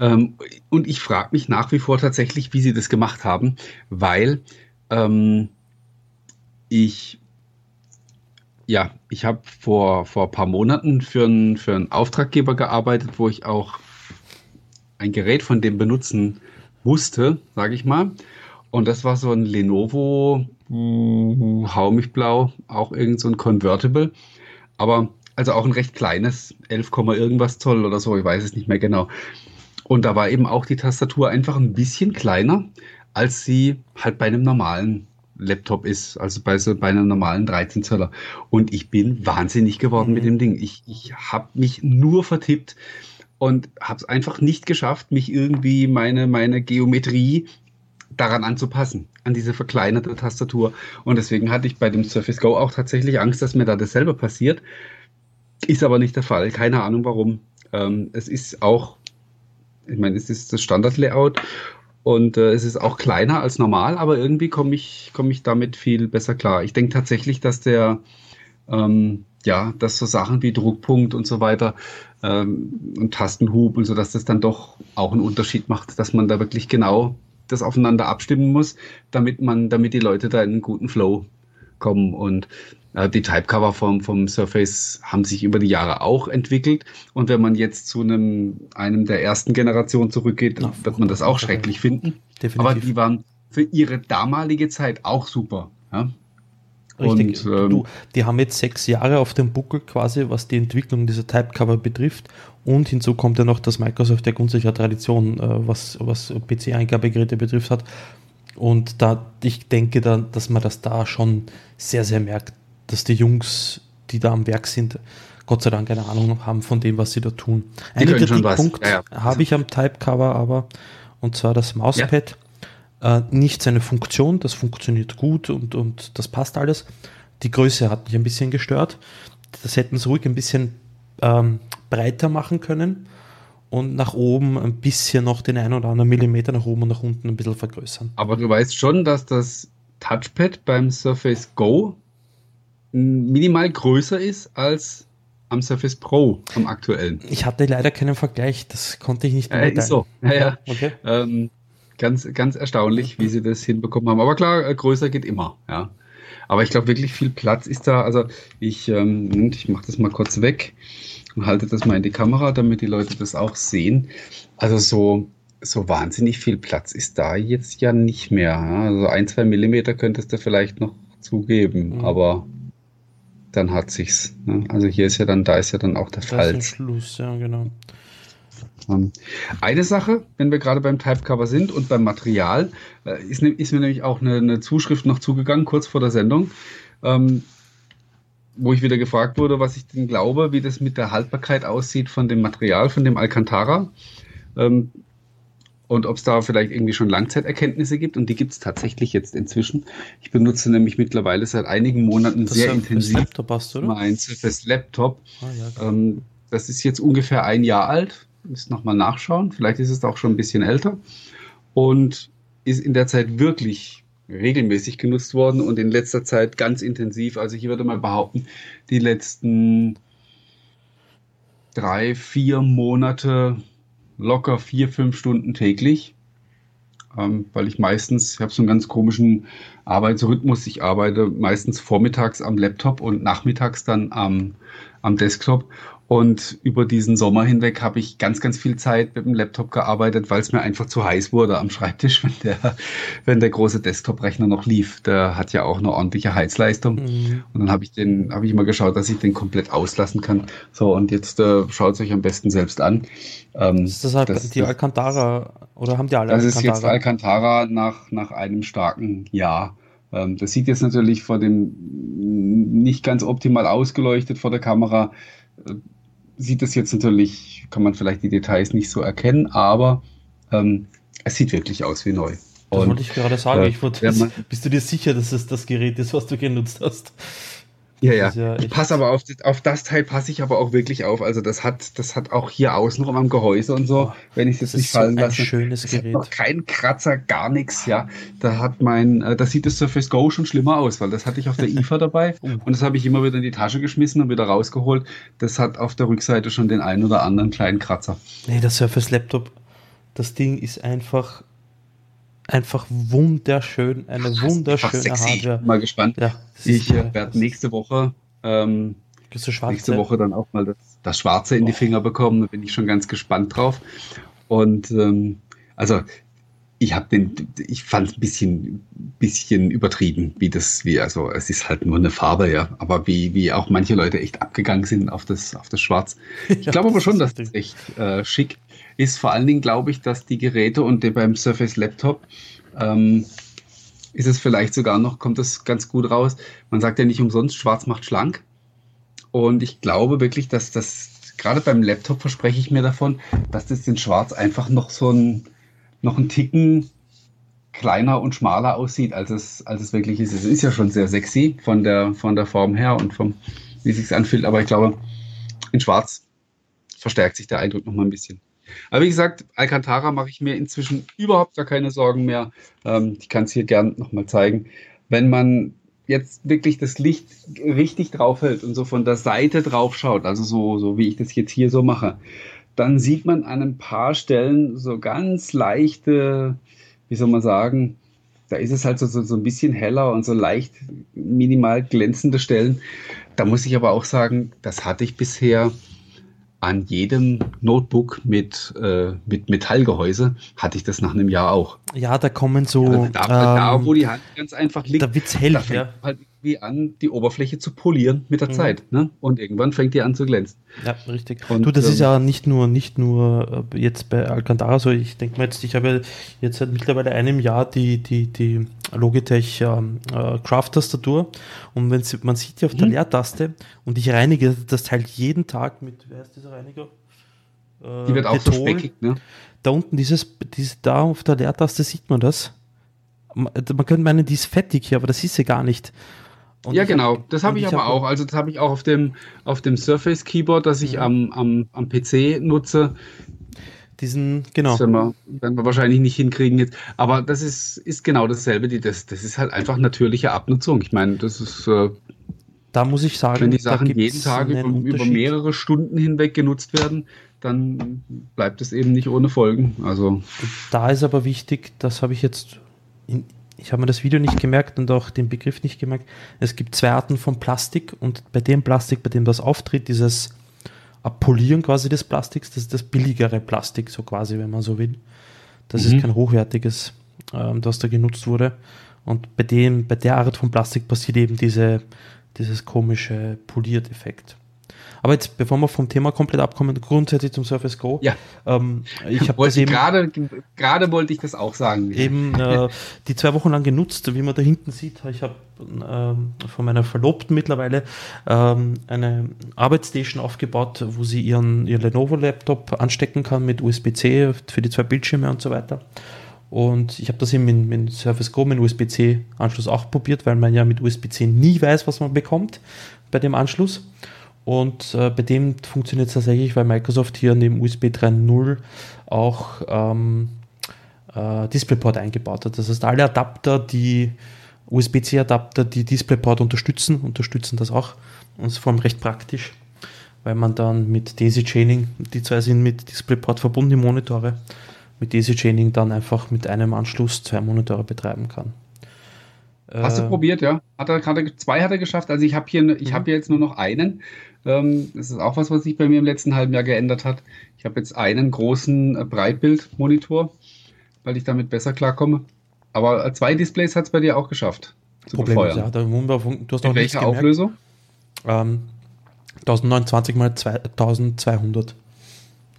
Ähm, und ich frage mich nach wie vor tatsächlich, wie sie das gemacht haben, weil ähm, ich ja, ich habe vor, vor ein paar Monaten für, ein, für einen Auftraggeber gearbeitet, wo ich auch ein Gerät von dem benutzen musste, sage ich mal. Und das war so ein Lenovo hau mich blau, auch irgend so ein Convertible. Aber also auch ein recht kleines, 11, irgendwas Zoll oder so, ich weiß es nicht mehr genau. Und da war eben auch die Tastatur einfach ein bisschen kleiner, als sie halt bei einem normalen Laptop ist, also bei, so, bei einem normalen 13 Zöller. Und ich bin wahnsinnig geworden mhm. mit dem Ding. Ich, ich habe mich nur vertippt und habe es einfach nicht geschafft, mich irgendwie meine, meine Geometrie daran anzupassen, an diese verkleinerte Tastatur. Und deswegen hatte ich bei dem Surface Go auch tatsächlich Angst, dass mir da dasselbe passiert. Ist aber nicht der Fall. Keine Ahnung warum. Ähm, es ist auch, ich meine, es ist das Standard-Layout und äh, es ist auch kleiner als normal, aber irgendwie komme ich, komm ich damit viel besser klar. Ich denke tatsächlich, dass der, ähm, ja, dass so Sachen wie Druckpunkt und so weiter ähm, und Tastenhub und so, dass das dann doch auch einen Unterschied macht, dass man da wirklich genau das aufeinander abstimmen muss, damit man, damit die Leute da in einen guten Flow kommen. Und äh, die Typecover vom, vom Surface haben sich über die Jahre auch entwickelt. Und wenn man jetzt zu einem, einem der ersten Generationen zurückgeht, Na, wird man das auch schrecklich finden. Definitiv. Aber die waren für ihre damalige Zeit auch super. Ja? Richtig. Und, ähm, du, die haben jetzt sechs Jahre auf dem Buckel quasi, was die Entwicklung dieser Typecover betrifft. Und hinzu kommt ja noch, dass Microsoft ja grundsätzlich eine Tradition, äh, was, was PC-Eingabegeräte betrifft, hat. Und da, ich denke dann, dass man das da schon sehr, sehr merkt, dass die Jungs, die da am Werk sind, Gott sei Dank eine Ahnung haben von dem, was sie da tun. Einen Kritikpunkt ja, ja. habe ich am Typecover aber, und zwar das Mauspad. Ja äh, nicht seine Funktion, das funktioniert gut und, und das passt alles. Die Größe hat mich ein bisschen gestört. Das hätten sie ruhig ein bisschen ähm, breiter machen können. und nach oben ein bisschen noch den einen oder anderen Millimeter nach oben und nach unten ein bisschen vergrößern. Aber du weißt schon, dass das Touchpad beim Surface Go minimal größer ist als am Surface Pro, am aktuellen. Ich hatte leider keinen Vergleich, das konnte ich nicht äh, ist so. Ja, ja. Okay. Ähm, ganz, ganz erstaunlich, wie sie das hinbekommen haben. Aber klar, äh, größer geht immer, ja. Aber ich glaube, wirklich viel Platz ist da. Also ich, ähm, ich mache das mal kurz weg und halte das mal in die Kamera, damit die Leute das auch sehen. Also so, so wahnsinnig viel Platz ist da jetzt ja nicht mehr. Ja? Also ein, zwei Millimeter könntest du vielleicht noch zugeben, mhm. aber dann hat sich's. Ne? Also hier ist ja dann, da ist ja dann auch der Fall. Das ist Schluss, ja, genau. Ähm, eine Sache, wenn wir gerade beim Typecover sind und beim Material, äh, ist, ne, ist mir nämlich auch eine, eine, Zuschrift noch zugegangen, kurz vor der Sendung, ähm, wo ich wieder gefragt wurde, was ich denn glaube, wie das mit der Haltbarkeit aussieht von dem Material, von dem Alcantara. Ähm, und ob es da vielleicht irgendwie schon Langzeiterkenntnisse gibt. Und die gibt es tatsächlich jetzt inzwischen. Ich benutze nämlich mittlerweile seit einigen Monaten das sehr intensiv Laptop hast, oder? mein Surface Laptop. Ah, ja, ähm, das ist jetzt ungefähr ein Jahr alt muss nochmal nachschauen. Vielleicht ist es auch schon ein bisschen älter. Und ist in der Zeit wirklich regelmäßig genutzt worden und in letzter Zeit ganz intensiv. Also ich würde mal behaupten, die letzten drei, vier Monate locker vier, fünf Stunden täglich. Ähm, weil ich meistens, ich habe so einen ganz komischen Arbeitsrhythmus. Ich arbeite meistens vormittags am Laptop und nachmittags dann am, am Desktop. Und über diesen Sommer hinweg habe ich ganz, ganz viel Zeit mit dem Laptop gearbeitet, weil es mir einfach zu heiß wurde am Schreibtisch, wenn der, wenn der große Desktop-Rechner noch lief. Der hat ja auch eine ordentliche Heizleistung. Mhm. Und dann habe ich den, habe ich immer geschaut, dass ich den komplett auslassen kann. So, und jetzt äh, schaut es euch am besten selbst an. Ähm, ist das halt das, die Alcantara oder haben die alle Das Alcantara? ist jetzt Alcantara nach, nach einem starken Jahr. Ähm, das sieht jetzt natürlich vor dem nicht ganz optimal ausgeleuchtet vor der Kamera äh, sieht es jetzt natürlich, kann man vielleicht die Details nicht so erkennen, aber ähm, es sieht wirklich aus wie neu. Das wollte ich gerade sagen. Äh, ich wollte, bist du dir sicher, dass es das Gerät ist, was du genutzt hast? Ja, ja. ja ich passe aber auf, auf das Teil passe ich aber auch wirklich auf. Also das hat, das hat auch hier außenrum am Gehäuse und so, oh, wenn ich es jetzt nicht fallen so lasse. Ein schönes das Gerät. Hat noch kein Kratzer, gar nichts, ja. Da hat mein, äh, da sieht das Surface Go schon schlimmer aus, weil das hatte ich auf der IFA dabei oh. und das habe ich immer wieder in die Tasche geschmissen und wieder rausgeholt. Das hat auf der Rückseite schon den einen oder anderen kleinen Kratzer. Nee, das Surface Laptop, das Ding ist einfach einfach wunderschön, eine wunderschöne sexy. Hardware. Mal gespannt. Ja, ich äh, werde nächste Woche ähm, nächste Woche dann auch mal das, das Schwarze in die Finger bekommen. Da bin ich schon ganz gespannt drauf. Und ähm, also ich habe den, ich fand es ein bisschen, bisschen übertrieben, wie das, wie, also es ist halt nur eine Farbe, ja, aber wie, wie auch manche Leute echt abgegangen sind auf das, auf das Schwarz. Ich glaube aber schon, dass das echt äh, schick ist. Vor allen Dingen glaube ich, dass die Geräte und beim Surface Laptop ähm, ist es vielleicht sogar noch, kommt das ganz gut raus. Man sagt ja nicht umsonst, schwarz macht schlank. Und ich glaube wirklich, dass das, gerade beim Laptop verspreche ich mir davon, dass das in schwarz einfach noch so ein, noch ein Ticken kleiner und schmaler aussieht, als es, als es wirklich ist. Es ist ja schon sehr sexy von der, von der Form her und vom, wie es sich anfühlt, aber ich glaube, in schwarz verstärkt sich der Eindruck noch mal ein bisschen. Aber wie gesagt, Alcantara mache ich mir inzwischen überhaupt gar keine Sorgen mehr. Ähm, ich kann es hier gern nochmal zeigen. Wenn man jetzt wirklich das Licht richtig draufhält und so von der Seite drauf schaut, also so, so wie ich das jetzt hier so mache, dann sieht man an ein paar Stellen so ganz leichte, wie soll man sagen, da ist es halt so, so, so ein bisschen heller und so leicht minimal glänzende Stellen. Da muss ich aber auch sagen, das hatte ich bisher an jedem Notebook mit, äh, mit Metallgehäuse hatte ich das nach einem Jahr auch. Ja, da kommen so. Ja, da, ähm, da, wo die Hand ganz einfach liegt, da wird's hell, da fängt ja. halt irgendwie an, die Oberfläche zu polieren mit der mhm. Zeit. Ne? Und irgendwann fängt die an zu glänzen. Ja, richtig. Und, du, das ähm, ist ja nicht nur, nicht nur äh, jetzt bei Alcantara so. Ich denke mal jetzt, ich habe jetzt seit mittlerweile einem Jahr die, die, die Logitech ähm, äh, Craft-Tastatur. Und wenn man sieht ja auf der mhm. Leertaste und ich reinige das Teil jeden Tag mit, wer ist dieser Reiniger? Äh, die wird auch Beton. so speckig, ne? Da unten, dieses, dieses, da auf der Leertaste sieht man das. Man könnte meinen, die ist fettig hier, aber das ist sie gar nicht. Und ja, genau. Das habe ich, ich aber hab auch. Also das habe ich auch auf dem, auf dem Surface Keyboard, das ich mhm. am, am, am PC nutze. Diesen, genau. Das werden wir, werden wir wahrscheinlich nicht hinkriegen jetzt. Aber das ist, ist genau dasselbe. Die, das, das ist halt einfach natürliche Abnutzung. Ich meine, das ist. Äh, da muss ich sagen, wenn die Sachen jeden Tag über, über, mehrere Stunden hinweg genutzt werden, dann bleibt es eben nicht ohne Folgen. Also da ist aber wichtig, das habe ich jetzt in, ich habe mir das Video nicht gemerkt und auch den Begriff nicht gemerkt. Es gibt zwei Arten von Plastik und bei dem Plastik, bei dem das auftritt, dieses Abpolieren quasi des Plastiks, das ist das billigere Plastik, so quasi, wenn man so will. Das mhm. ist kein hochwertiges, ähm, das da genutzt wurde. Und bei dem, bei der Art von Plastik passiert eben diese, dieses komische Poliert-Effekt. Aber jetzt, bevor wir vom Thema komplett abkommen, grundsätzlich zum Surface Go. Ja. Ähm, ich habe das eben gerade, gerade wollte ich das auch sagen. Eben äh, die zwei Wochen lang genutzt, wie man da hinten sieht. Ich habe ähm, von meiner Verlobten mittlerweile ähm, eine Arbeitsstation aufgebaut, wo sie ihren, ihren Lenovo-Laptop anstecken kann mit USB-C für die zwei Bildschirme und so weiter. Und ich habe das eben mit, mit Surface Go, mit USB-C-Anschluss auch probiert, weil man ja mit USB-C nie weiß, was man bekommt bei dem Anschluss. Und äh, bei dem funktioniert es tatsächlich, weil Microsoft hier neben USB 3.0 auch ähm, äh, DisplayPort eingebaut hat. Das heißt, alle Adapter, die USB-C-Adapter, die DisplayPort unterstützen, unterstützen das auch. Und ist vor allem recht praktisch, weil man dann mit Daisy-Chaining, die zwei sind mit DisplayPort verbunden, die Monitore, mit Daisy-Chaining dann einfach mit einem Anschluss zwei Monitore betreiben kann. Hast du äh, probiert, ja? Hat er gerade zwei hat er geschafft. Also ich habe hier, ich mhm. habe jetzt nur noch einen. Ähm, das ist auch was, was sich bei mir im letzten halben Jahr geändert hat. Ich habe jetzt einen großen äh, Breitbildmonitor, weil ich damit besser klarkomme. Aber äh, zwei Displays hat es bei dir auch geschafft. Zu Problem befeuern. ist, ja, der du hast In welcher Auflösung? Ähm, 1029 mal 2200.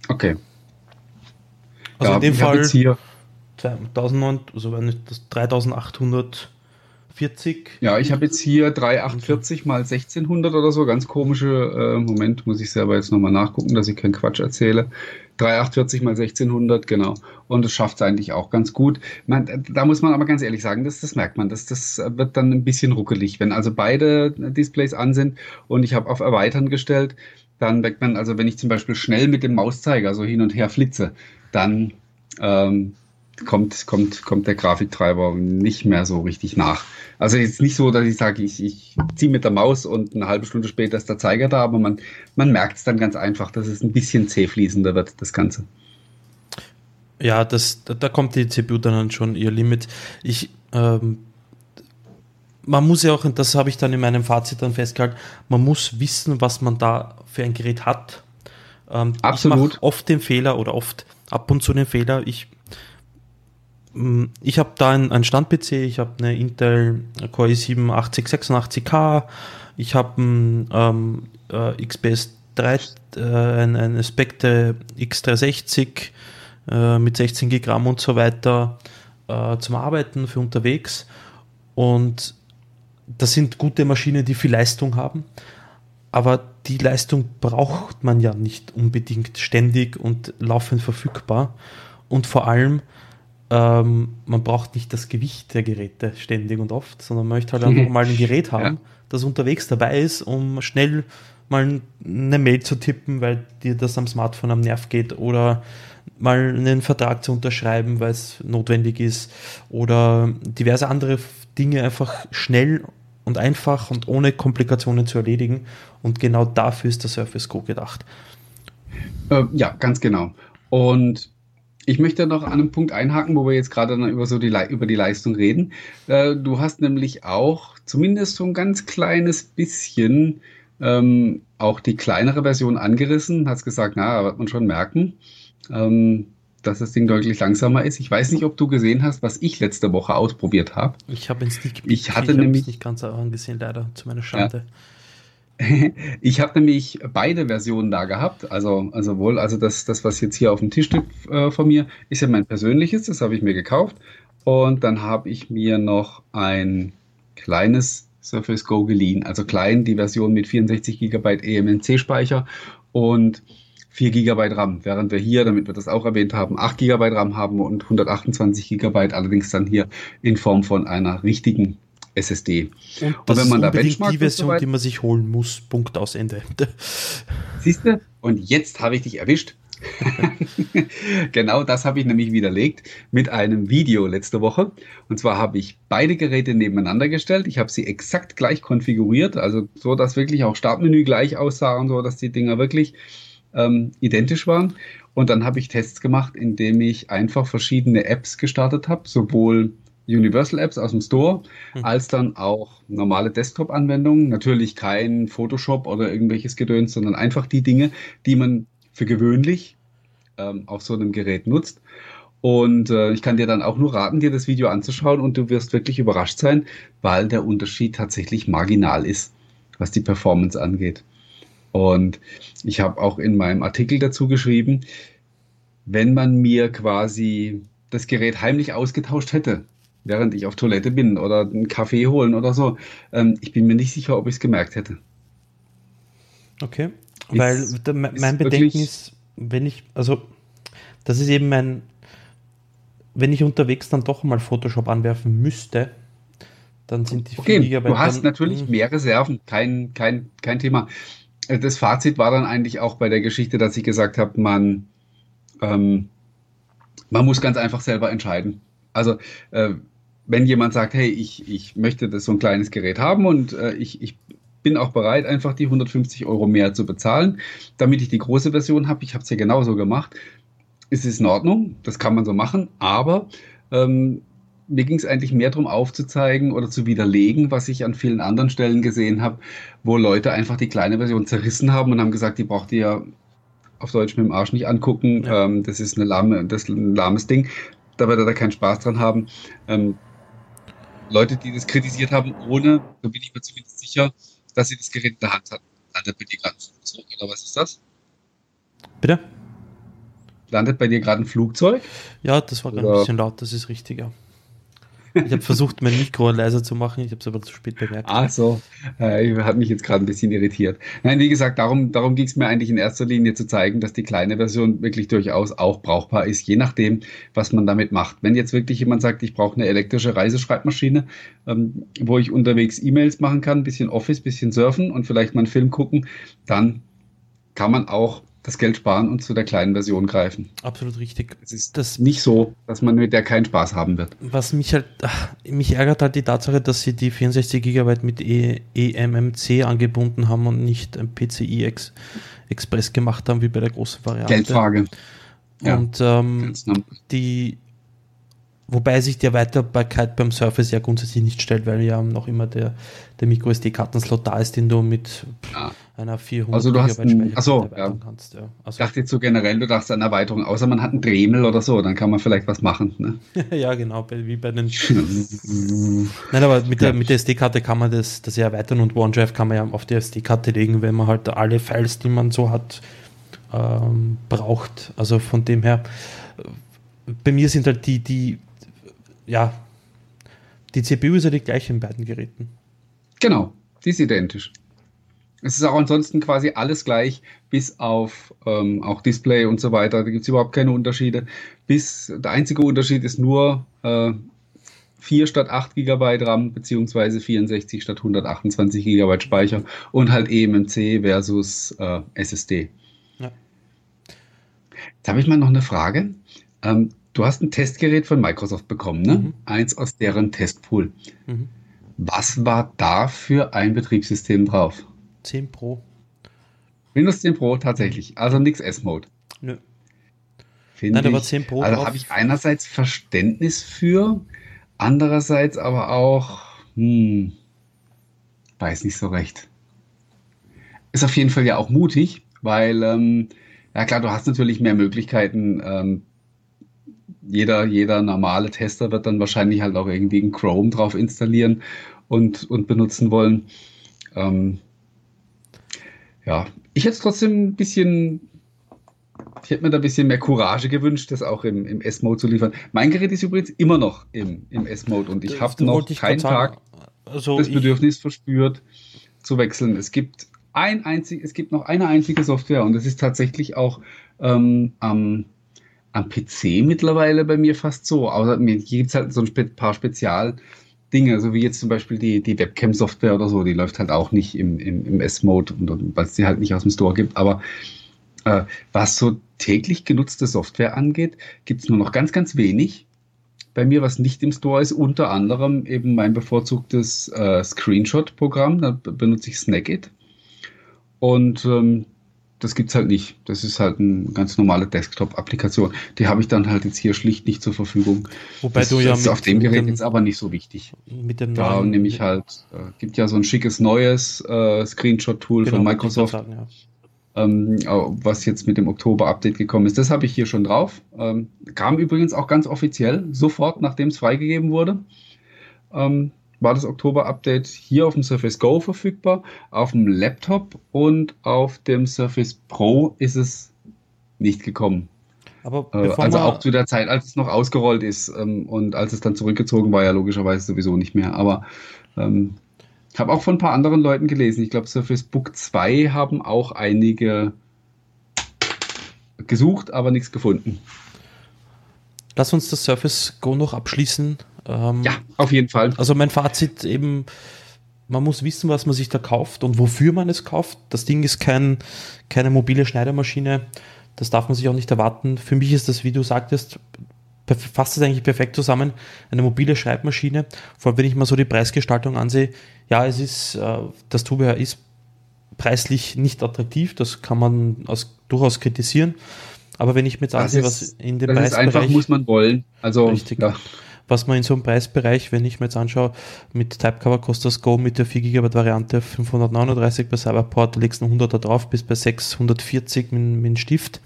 Okay. Also ja, in dem Fall hier 2009, also wenn ich das 3800 40. Ja, ich habe jetzt hier 3840 mal 1600 oder so, ganz komische, äh, Moment, muss ich selber jetzt nochmal nachgucken, dass ich keinen Quatsch erzähle. 3840 mal 1600, genau. Und es schafft es eigentlich auch ganz gut. Man, da muss man aber ganz ehrlich sagen, das, das merkt man, das, das wird dann ein bisschen ruckelig. Wenn also beide Displays an sind und ich habe auf Erweitern gestellt, dann merkt man, also wenn ich zum Beispiel schnell mit dem Mauszeiger so hin und her flitze, dann ähm, kommt, kommt, kommt der Grafiktreiber nicht mehr so richtig nach. Also jetzt nicht so, dass ich sage, ich, ich ziehe mit der Maus und eine halbe Stunde später ist der Zeiger da, aber man, man merkt es dann ganz einfach, dass es ein bisschen zähfließender wird, das Ganze. Ja, das, da, da kommt die CPU dann schon ihr Limit. Ich, ähm, man muss ja auch, und das habe ich dann in meinem Fazit dann festgehalten, man muss wissen, was man da für ein Gerät hat. Ähm, Absolut. Ich mache oft den Fehler oder oft ab und zu den Fehler, ich ich habe da einen, Stand-PC, ich habe eine Intel Core i7 8086K, ich habe ein ähm, äh, XPS 3, äh, ein, ein Spectre X360 äh, mit 16 GB und so weiter äh, zum Arbeiten für unterwegs. Und das sind gute Maschinen, die viel Leistung haben. Aber die Leistung braucht man ja nicht unbedingt ständig und laufend verfügbar. Und vor allem, ähm, man braucht nicht das Gewicht der Geräte ständig und oft, sondern man möchte halt einfach mal ein Gerät haben, ja. das unterwegs dabei ist, um schnell mal eine Mail zu tippen, weil dir das am Smartphone am Nerv geht oder mal einen Vertrag zu unterschreiben, weil es notwendig ist oder diverse andere Dinge einfach schnell und einfach und ohne Komplikationen zu erledigen. Und genau dafür ist der Surface Go gedacht. Äh, ja, ganz genau. Und ich möchte noch an einem Punkt einhaken, wo wir jetzt gerade über so die, über die Leistung reden. Äh, du hast nämlich auch zumindest so ein ganz kleines bisschen ähm, auch die kleinere Version angerissen, hast gesagt, na, da wird man schon merken, ähm, dass das Ding deutlich langsamer ist. Ich weiß nicht, ob du gesehen hast, was ich letzte Woche ausprobiert habe. Ich habe es nicht Ich hatte ich nämlich nicht ganz angesehen, leider, zu meiner Schande. Ja. Ich habe nämlich beide Versionen da gehabt. Also, also wohl, also das, das, was jetzt hier auf dem Tisch steht äh, von mir, ist ja mein persönliches, das habe ich mir gekauft. Und dann habe ich mir noch ein kleines Surface Go geliehen. Also klein, die Version mit 64 GB eMMC-Speicher und 4 GB RAM, während wir hier, damit wir das auch erwähnt haben, 8 GB RAM haben und 128 GB allerdings dann hier in Form von einer richtigen SSD. Und das und wenn man da die Version, so die man sich holen muss. Punkt aus Ende. Siehst du? Und jetzt habe ich dich erwischt. genau das habe ich nämlich widerlegt mit einem Video letzte Woche. Und zwar habe ich beide Geräte nebeneinander gestellt. Ich habe sie exakt gleich konfiguriert, also so, dass wirklich auch Startmenü gleich aussah und so, dass die Dinger wirklich ähm, identisch waren. Und dann habe ich Tests gemacht, indem ich einfach verschiedene Apps gestartet habe, sowohl Universal Apps aus dem Store, mhm. als dann auch normale Desktop-Anwendungen. Natürlich kein Photoshop oder irgendwelches Gedöns, sondern einfach die Dinge, die man für gewöhnlich ähm, auf so einem Gerät nutzt. Und äh, ich kann dir dann auch nur raten, dir das Video anzuschauen und du wirst wirklich überrascht sein, weil der Unterschied tatsächlich marginal ist, was die Performance angeht. Und ich habe auch in meinem Artikel dazu geschrieben, wenn man mir quasi das Gerät heimlich ausgetauscht hätte, während ich auf Toilette bin oder einen Kaffee holen oder so, ähm, ich bin mir nicht sicher, ob ich es gemerkt hätte. Okay. Weil ist, mein Bedenken ist, wenn ich, also das ist eben mein, wenn ich unterwegs dann doch mal Photoshop anwerfen müsste, dann sind die okay, Gigabyte Du hast dann, natürlich hm. mehr Reserven, kein, kein, kein Thema. Das Fazit war dann eigentlich auch bei der Geschichte, dass ich gesagt habe, man, ähm, man muss ganz einfach selber entscheiden. Also äh, wenn jemand sagt, hey, ich, ich möchte das so ein kleines Gerät haben und äh, ich, ich bin auch bereit, einfach die 150 Euro mehr zu bezahlen, damit ich die große Version habe. Ich habe es ja genauso gemacht. Es ist in Ordnung, das kann man so machen, aber ähm, mir ging es eigentlich mehr darum aufzuzeigen oder zu widerlegen, was ich an vielen anderen Stellen gesehen habe, wo Leute einfach die kleine Version zerrissen haben und haben gesagt, die braucht ihr ja auf Deutsch mit dem Arsch nicht angucken. Ja. Ähm, das ist eine lahme, das ein lahmes Ding. Da wird er da keinen Spaß dran haben. Ähm, Leute, die das kritisiert haben, ohne, da bin ich mir zumindest sicher, dass sie das Gerät in der Hand hat. Landet bei dir gerade ein Flugzeug oder was ist das? Bitte? Landet bei dir gerade ein Flugzeug? Ja, das war gerade ein bisschen laut, das ist richtig, ja. Ich habe versucht, mein Mikro leiser zu machen, ich habe es aber zu spät bemerkt. Ach so, äh, hat mich jetzt gerade ein bisschen irritiert. Nein, wie gesagt, darum, darum ging es mir eigentlich in erster Linie zu zeigen, dass die kleine Version wirklich durchaus auch brauchbar ist, je nachdem, was man damit macht. Wenn jetzt wirklich jemand sagt, ich brauche eine elektrische Reiseschreibmaschine, ähm, wo ich unterwegs E-Mails machen kann, bisschen Office, bisschen surfen und vielleicht mal einen Film gucken, dann kann man auch das Geld sparen und zu der kleinen Version greifen. Absolut richtig. Es ist das nicht so, dass man mit der keinen Spaß haben wird. Was mich halt, ach, mich ärgert halt die Tatsache, dass sie die 64 GB mit e eMMC angebunden haben und nicht ein PCI Ex Express gemacht haben, wie bei der großen Variante. Geldfrage. Und ja, ähm, die Wobei sich die Erweiterbarkeit beim Surface ja grundsätzlich nicht stellt, weil ja noch immer der, der MicroSD-Kartenslot da ist, den du mit ja. einer 400 also du hast ein, achso, erweitern ja. kannst. Ja. Also, ich dachte jetzt so generell, du dachtest eine Erweiterung, außer man hat einen Dremel oder so, dann kann man vielleicht was machen. Ne? ja, genau, wie bei den. Nein, aber mit der, mit der SD-Karte kann man das, das ja erweitern und OneDrive kann man ja auf die SD-Karte legen, wenn man halt alle Files, die man so hat, ähm, braucht. Also von dem her, bei mir sind halt die, die ja, die CPU ist ja die gleiche in beiden Geräten. Genau, die ist identisch. Es ist auch ansonsten quasi alles gleich, bis auf ähm, auch Display und so weiter. Da gibt es überhaupt keine Unterschiede. Bis der einzige Unterschied ist nur äh, 4 statt 8 GB RAM, beziehungsweise 64 statt 128 GB Speicher und halt eMMC versus äh, SSD. Ja. Jetzt habe ich mal noch eine Frage. Ähm, Du hast ein Testgerät von Microsoft bekommen, ne? Mhm. Eins aus deren Testpool. Mhm. Was war da für ein Betriebssystem drauf? 10 Pro. Windows 10 Pro tatsächlich. Also nichts S-Mode. Nö. Find Nein, war 10 Pro. Also habe ich einerseits Verständnis für, andererseits aber auch, hm, weiß nicht so recht. Ist auf jeden Fall ja auch mutig, weil, ähm, ja klar, du hast natürlich mehr Möglichkeiten, ähm, jeder, jeder normale Tester wird dann wahrscheinlich halt auch irgendwie ein Chrome drauf installieren und, und benutzen wollen. Ähm, ja, ich hätte trotzdem ein bisschen, ich hätte mir da ein bisschen mehr Courage gewünscht, das auch im, im S-Mode zu liefern. Mein Gerät ist übrigens immer noch im, im S-Mode und ich habe noch keinen Tag also das Bedürfnis verspürt zu wechseln. Es gibt ein einzig, es gibt noch eine einzige Software und das ist tatsächlich auch ähm, am am PC mittlerweile bei mir fast so. Außer mir gibt es halt so ein paar Spezial, Dinge, so wie jetzt zum Beispiel die, die Webcam-Software oder so, die läuft halt auch nicht im, im, im S-Mode, weil es die halt nicht aus dem Store gibt. Aber äh, was so täglich genutzte Software angeht, gibt es nur noch ganz, ganz wenig. Bei mir, was nicht im Store ist, unter anderem eben mein bevorzugtes äh, Screenshot-Programm, da benutze ich Snagit. Und ähm, das gibt's halt nicht. Das ist halt eine ganz normale Desktop-Applikation. Die habe ich dann halt jetzt hier schlicht nicht zur Verfügung. Wobei das, du ja ist mit, auf dem Gerät dem, jetzt aber nicht so wichtig. Mit dem da neuen, nehme ich halt, äh, gibt ja so ein schickes neues äh, Screenshot-Tool genau, von Microsoft, sagen, ja. ähm, was jetzt mit dem Oktober-Update gekommen ist. Das habe ich hier schon drauf. Ähm, kam übrigens auch ganz offiziell, sofort nachdem es freigegeben wurde. Ähm, war das Oktober-Update hier auf dem Surface Go verfügbar, auf dem Laptop und auf dem Surface Pro ist es nicht gekommen. Aber Äh, also auch zu der Zeit, als es noch ausgerollt ist ähm, und als es dann zurückgezogen war, ja logischerweise sowieso nicht mehr. Aber ähm, ich habe auch von ein paar anderen Leuten gelesen. Ich glaube, Surface Book 2 haben auch einige gesucht, aber nichts gefunden. Lass uns das Surface Go noch abschließen. Ähm, Ja, auf jeden Fall. Also mein Fazit eben, man muss wissen, was man sich da kauft und wofür man es kauft. Das Ding ist kein, keine mobile Schneidermaschine. Das darf man sich auch nicht erwarten. Für mich ist das, wie du sagtest, fasst es eigentlich perfekt zusammen. Eine mobile Schreibmaschine. Vor allem, wenn ich mal so die Preisgestaltung ansehe. Ja, es ist, äh, das Zubehör ist preislich nicht attraktiv. Das kann man aus, durchaus kritisieren. Aber wenn ich mir jetzt ansehe, was in dem Das ist einfach, Preisbereich muss man wollen. Also, Richtig. ja. Was man in so einem Preisbereich, wenn ich mir jetzt anschaue, mit Typecover kostet das Go mit der 4 GB Variante 539 bei Cyberport, du legst einen 100er drauf, bis bei 640 mit, mit dem Stift.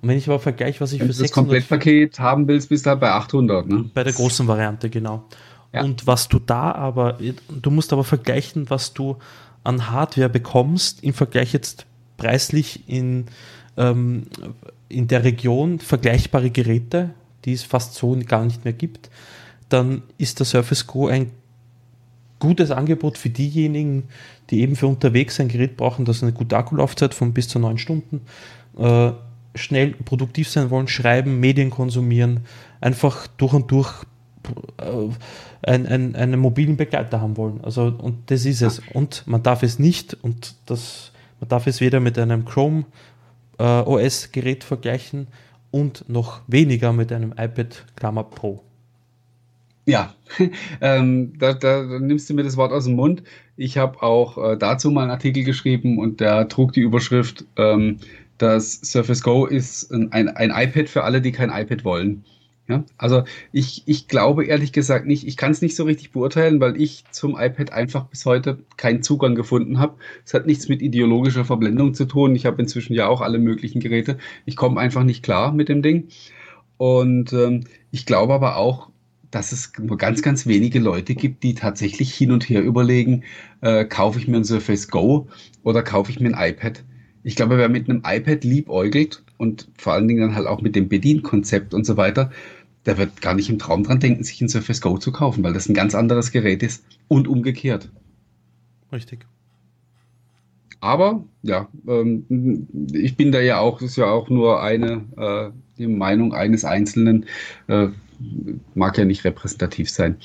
Und wenn ich aber vergleiche, was ich Wenn für du das 600 Komplettpaket haben willst, bist du halt bei 800. Ne? bei der großen Variante, genau. Ja. Und was du da aber, du musst aber vergleichen, was du an Hardware bekommst, im Vergleich jetzt preislich in, ähm, in der Region vergleichbare Geräte, die es fast so gar nicht mehr gibt, dann ist der Surface Go ein gutes Angebot für diejenigen, die eben für unterwegs ein Gerät brauchen, das eine gute Akkulaufzeit von bis zu neun Stunden, äh, schnell produktiv sein wollen, schreiben, Medien konsumieren, einfach durch und durch äh, ein, ein, einen mobilen Begleiter haben wollen. Also, und das ist es. Und man darf es nicht, und das, man darf es weder mit einem Chrome äh, OS-Gerät vergleichen und noch weniger mit einem iPad Klammer Pro. Ja, ähm, da, da, da nimmst du mir das Wort aus dem Mund. Ich habe auch äh, dazu mal einen Artikel geschrieben und der trug die Überschrift, ähm, das Surface Go ist ein, ein iPad für alle, die kein iPad wollen. Ja, also ich, ich glaube ehrlich gesagt nicht, ich kann es nicht so richtig beurteilen, weil ich zum iPad einfach bis heute keinen Zugang gefunden habe. Es hat nichts mit ideologischer Verblendung zu tun. Ich habe inzwischen ja auch alle möglichen Geräte. Ich komme einfach nicht klar mit dem Ding. Und ähm, ich glaube aber auch, dass es nur ganz, ganz wenige Leute gibt, die tatsächlich hin und her überlegen, äh, kaufe ich mir ein Surface Go oder kaufe ich mir ein iPad. Ich glaube, wer mit einem iPad liebäugelt und vor allen Dingen dann halt auch mit dem Bedienkonzept und so weiter, der wird gar nicht im Traum dran denken, sich ein Surface Go zu kaufen, weil das ein ganz anderes Gerät ist und umgekehrt. Richtig. Aber ja, ähm, ich bin da ja auch, ist ja auch nur eine äh, die Meinung eines Einzelnen, äh, mag ja nicht repräsentativ sein.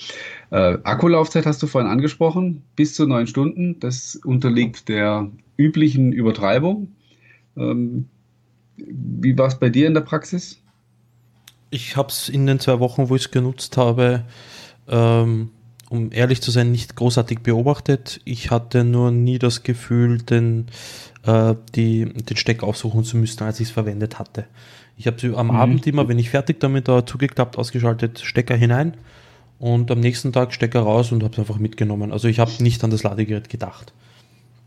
Äh, Akkulaufzeit hast du vorhin angesprochen, bis zu neun Stunden. Das unterliegt der üblichen Übertreibung. Ähm, wie war es bei dir in der Praxis? Ich habe es in den zwei Wochen, wo ich es genutzt habe, ähm, um ehrlich zu sein, nicht großartig beobachtet. Ich hatte nur nie das Gefühl, den, äh, die, den Stecker aufsuchen zu müssen, als ich es verwendet hatte. Ich habe am Mhm. Abend immer, wenn ich fertig damit war, zugeklappt, ausgeschaltet, Stecker hinein und am nächsten Tag Stecker raus und habe es einfach mitgenommen. Also ich habe nicht an das Ladegerät gedacht.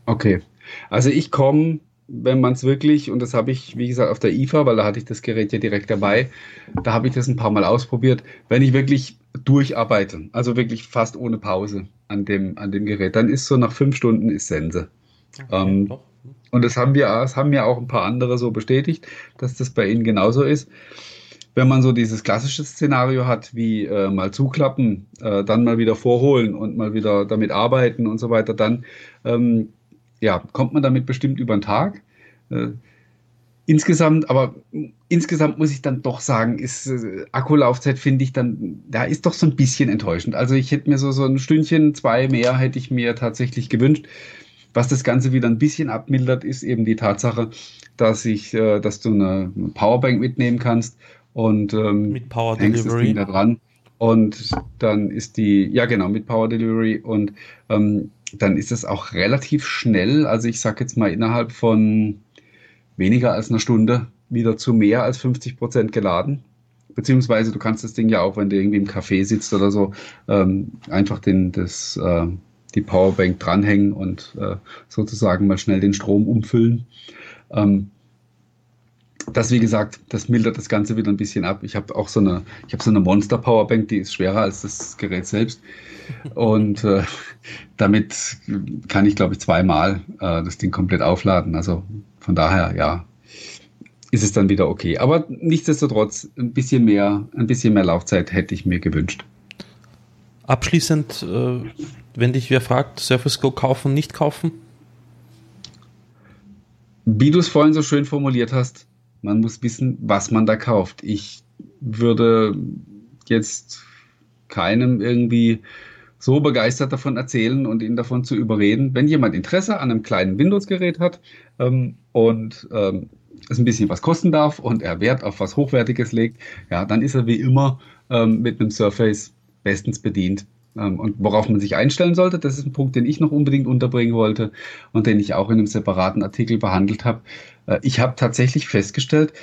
Okay. Also ich komme, wenn man es wirklich, und das habe ich, wie gesagt, auf der IFA, weil da hatte ich das Gerät ja direkt dabei, da habe ich das ein paar Mal ausprobiert, wenn ich wirklich durcharbeite, also wirklich fast ohne Pause an dem, an dem Gerät, dann ist so nach fünf Stunden ist Sense. Ähm, doch. Und das haben wir, das haben ja auch ein paar andere so bestätigt, dass das bei ihnen genauso ist. Wenn man so dieses klassische Szenario hat, wie äh, mal zuklappen, äh, dann mal wieder vorholen und mal wieder damit arbeiten und so weiter, dann ähm, ja, kommt man damit bestimmt über den Tag. Äh, insgesamt, aber insgesamt muss ich dann doch sagen, ist äh, Akkulaufzeit finde ich dann, da ist doch so ein bisschen enttäuschend. Also ich hätte mir so, so ein Stündchen, zwei mehr hätte ich mir tatsächlich gewünscht. Was das Ganze wieder ein bisschen abmildert, ist eben die Tatsache, dass ich, äh, dass du eine Powerbank mitnehmen kannst und ähm, mit Power Delivery da dran und dann ist die, ja genau, mit Power Delivery und ähm, dann ist es auch relativ schnell. Also ich sage jetzt mal innerhalb von weniger als einer Stunde wieder zu mehr als 50 Prozent geladen. Beziehungsweise du kannst das Ding ja auch, wenn du irgendwie im Café sitzt oder so, ähm, einfach den, das, äh, die Powerbank dranhängen und äh, sozusagen mal schnell den Strom umfüllen. Ähm, das, wie gesagt, das mildert das Ganze wieder ein bisschen ab. Ich habe auch so eine, ich habe so eine Monster Powerbank, die ist schwerer als das Gerät selbst. Und äh, damit kann ich, glaube ich, zweimal äh, das Ding komplett aufladen. Also von daher, ja, ist es dann wieder okay. Aber nichtsdestotrotz, ein bisschen mehr, ein bisschen mehr Laufzeit hätte ich mir gewünscht. Abschließend, äh, wenn dich wer fragt, Surface Go kaufen, nicht kaufen? Wie du es vorhin so schön formuliert hast, man muss wissen, was man da kauft. Ich würde jetzt keinem irgendwie so begeistert davon erzählen und ihn davon zu überreden. Wenn jemand Interesse an einem kleinen Windows-Gerät hat ähm, und ähm, es ein bisschen was kosten darf und er Wert auf was Hochwertiges legt, ja, dann ist er wie immer ähm, mit einem Surface bestens bedient. Ähm, und worauf man sich einstellen sollte, das ist ein Punkt, den ich noch unbedingt unterbringen wollte und den ich auch in einem separaten Artikel behandelt habe. Äh, ich habe tatsächlich festgestellt,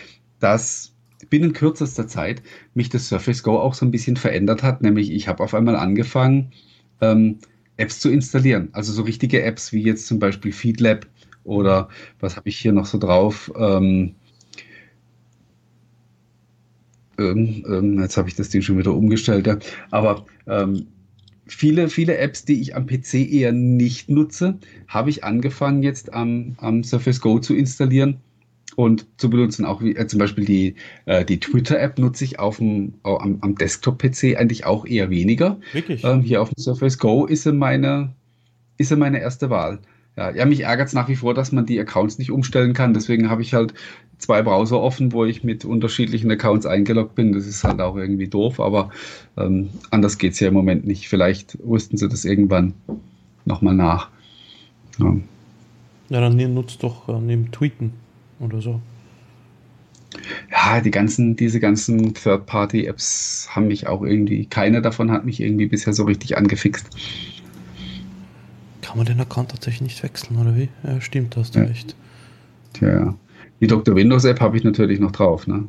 dass binnen kürzester Zeit mich das Surface Go auch so ein bisschen verändert hat. Nämlich ich habe auf einmal angefangen, ähm, Apps zu installieren. Also so richtige Apps wie jetzt zum Beispiel FeedLab oder was habe ich hier noch so drauf? Ähm, ähm, ähm jetzt habe ich das Ding schon wieder umgestellt, ja. Aber ähm, viele, viele Apps, die ich am PC eher nicht nutze, habe ich angefangen jetzt am, am Surface Go zu installieren und zu benutzen. Auch wie, äh, zum Beispiel die, äh, die Twitter-App nutze ich auf dem, am, am Desktop-PC eigentlich auch eher weniger. Wirklich? Ähm, hier auf dem Surface Go ist sie meine, ist sie meine erste Wahl. Ja, ja mich ärgert es nach wie vor, dass man die Accounts nicht umstellen kann. Deswegen habe ich halt zwei Browser offen, wo ich mit unterschiedlichen Accounts eingeloggt bin. Das ist halt auch irgendwie doof, aber ähm, anders geht es ja im Moment nicht. Vielleicht rüsten sie das irgendwann nochmal nach. Ja. ja, dann nutzt doch äh, neben Tweeten oder so. Ja, die ganzen, diese ganzen Third-Party-Apps haben mich auch irgendwie, keine davon hat mich irgendwie bisher so richtig angefixt. Kann man den Account tatsächlich nicht wechseln, oder wie? Ja, stimmt, hast du ja. recht. Tja, die Dr. Windows App habe ich natürlich noch drauf, ne?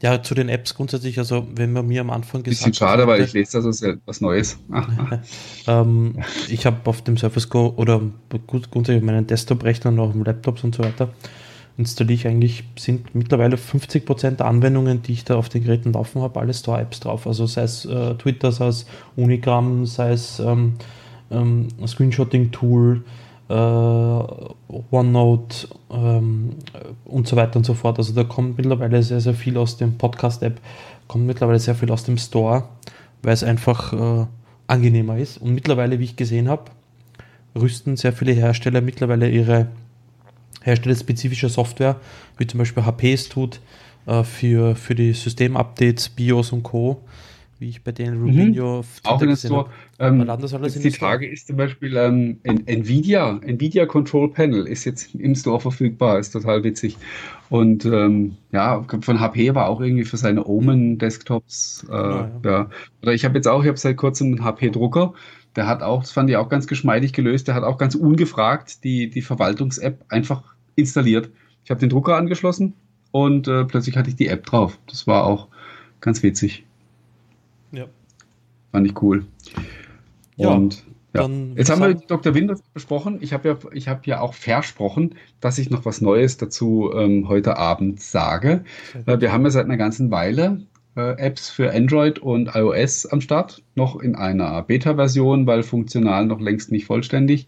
Ja, zu den Apps grundsätzlich, also wenn man mir am Anfang gesagt Bisschen schade, weil ich lese da so was Neues. ähm, ich habe auf dem Surface Go oder gut, grundsätzlich meinen Desktop-Rechnern, auf dem Laptops und so weiter, installiere ich eigentlich, sind mittlerweile 50% der Anwendungen, die ich da auf den Geräten laufen habe, alle Store-Apps drauf. Also sei es äh, Twitter, sei es Unigram, sei es ähm, ähm, Screenshotting-Tool, äh, OneNote ähm, und so weiter und so fort. Also da kommt mittlerweile sehr, sehr viel aus dem Podcast-App, kommt mittlerweile sehr viel aus dem Store, weil es einfach äh, angenehmer ist. Und mittlerweile, wie ich gesehen habe, rüsten sehr viele Hersteller mittlerweile ihre herstellerspezifische Software, wie zum Beispiel HP es tut, äh, für, für die Systemupdates, BIOS und Co wie ich bei denen Rubinho mhm. auch in der Store. Ähm, die Frage ist zum Beispiel ähm, Nvidia, Nvidia Control Panel ist jetzt im Store verfügbar, ist total witzig. Und ähm, ja, von HP war auch irgendwie für seine Omen Desktops. Äh, ja, ja. ja, Oder ich habe jetzt auch, ich habe seit kurzem einen HP Drucker. Der hat auch, das fand ich auch ganz geschmeidig gelöst. Der hat auch ganz ungefragt die die Verwaltungs-App einfach installiert. Ich habe den Drucker angeschlossen und äh, plötzlich hatte ich die App drauf. Das war auch ganz witzig. Fand ich cool. Ja, und ja. Jetzt haben wir Dr. Windows besprochen. Ich habe ja, ich habe ja auch versprochen, dass ich noch was Neues dazu ähm, heute Abend sage. Äh, wir haben ja seit einer ganzen Weile äh, Apps für Android und iOS am Start, noch in einer Beta-Version, weil funktional noch längst nicht vollständig.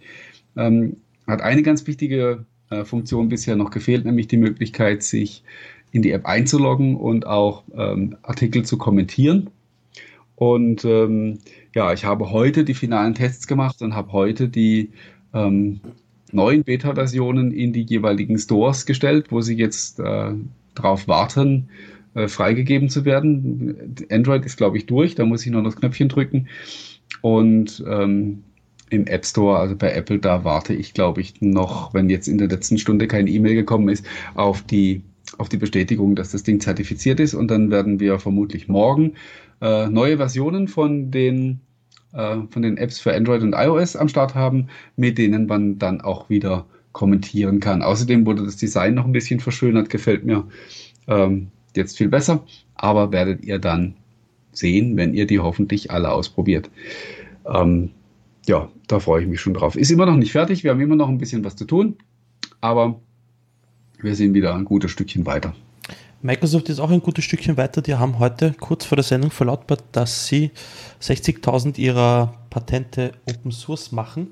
Ähm, hat eine ganz wichtige äh, Funktion bisher noch gefehlt, nämlich die Möglichkeit, sich in die App einzuloggen und auch ähm, Artikel zu kommentieren. Und ähm, ja, ich habe heute die finalen Tests gemacht und habe heute die, ähm, neuen Beta-Versionen in die jeweiligen Stores gestellt, wo sie jetzt äh, darauf warten, äh, freigegeben zu werden. Android ist, glaube ich, durch, da muss ich noch das Knöpfchen drücken. Und ähm, im App Store, also bei Apple, da warte ich, glaube ich, noch, wenn jetzt in der letzten Stunde keine E-Mail gekommen ist, auf die, auf die Bestätigung, dass das Ding zertifiziert ist. Und dann werden wir vermutlich morgen äh, neue Versionen von den, äh, von den Apps für Android und iOS am Start haben, mit denen man dann auch wieder kommentieren kann. Außerdem wurde das Design noch ein bisschen verschönert, gefällt mir ähm, jetzt viel besser, aber werdet ihr dann sehen, wenn ihr die hoffentlich alle ausprobiert. Ähm, ja, da freue ich mich schon drauf. Ist immer noch nicht fertig, wir haben immer noch ein bisschen was zu tun, aber wir sind wieder ein gutes Stückchen weiter. Microsoft ist auch ein gutes Stückchen weiter. Die haben heute kurz vor der Sendung verlautbart, dass sie 60.000 ihrer Patente Open Source machen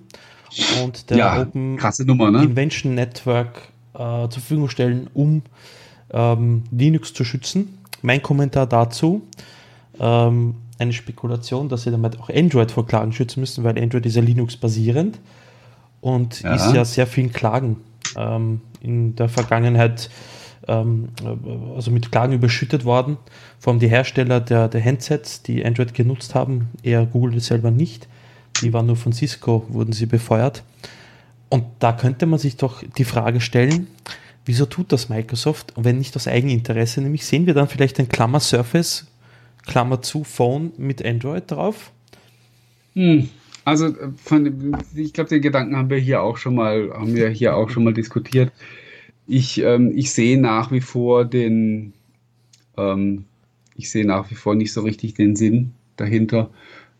und der ja, Open Nummer, ne? Invention Network äh, zur Verfügung stellen, um ähm, Linux zu schützen. Mein Kommentar dazu, ähm, eine Spekulation, dass sie damit auch Android vor Klagen schützen müssen, weil Android ist ja Linux basierend und ja. ist ja sehr vielen Klagen ähm, in der Vergangenheit ähm, also mit Klagen überschüttet worden. Vor allem die Hersteller der, der Handsets, die Android genutzt haben, eher Google selber nicht. Die waren nur von Cisco, wurden sie befeuert. Und da könnte man sich doch die Frage stellen, wieso tut das Microsoft? Und wenn nicht aus Eigeninteresse, nämlich sehen wir dann vielleicht ein Klammer Surface, Klammer zu Phone mit Android drauf? Hm. Also von, ich glaube, den Gedanken haben wir hier auch schon mal, haben wir hier auch schon mal diskutiert ich, ähm, ich sehe nach wie vor den, ähm, ich sehe nach wie vor nicht so richtig den Sinn dahinter.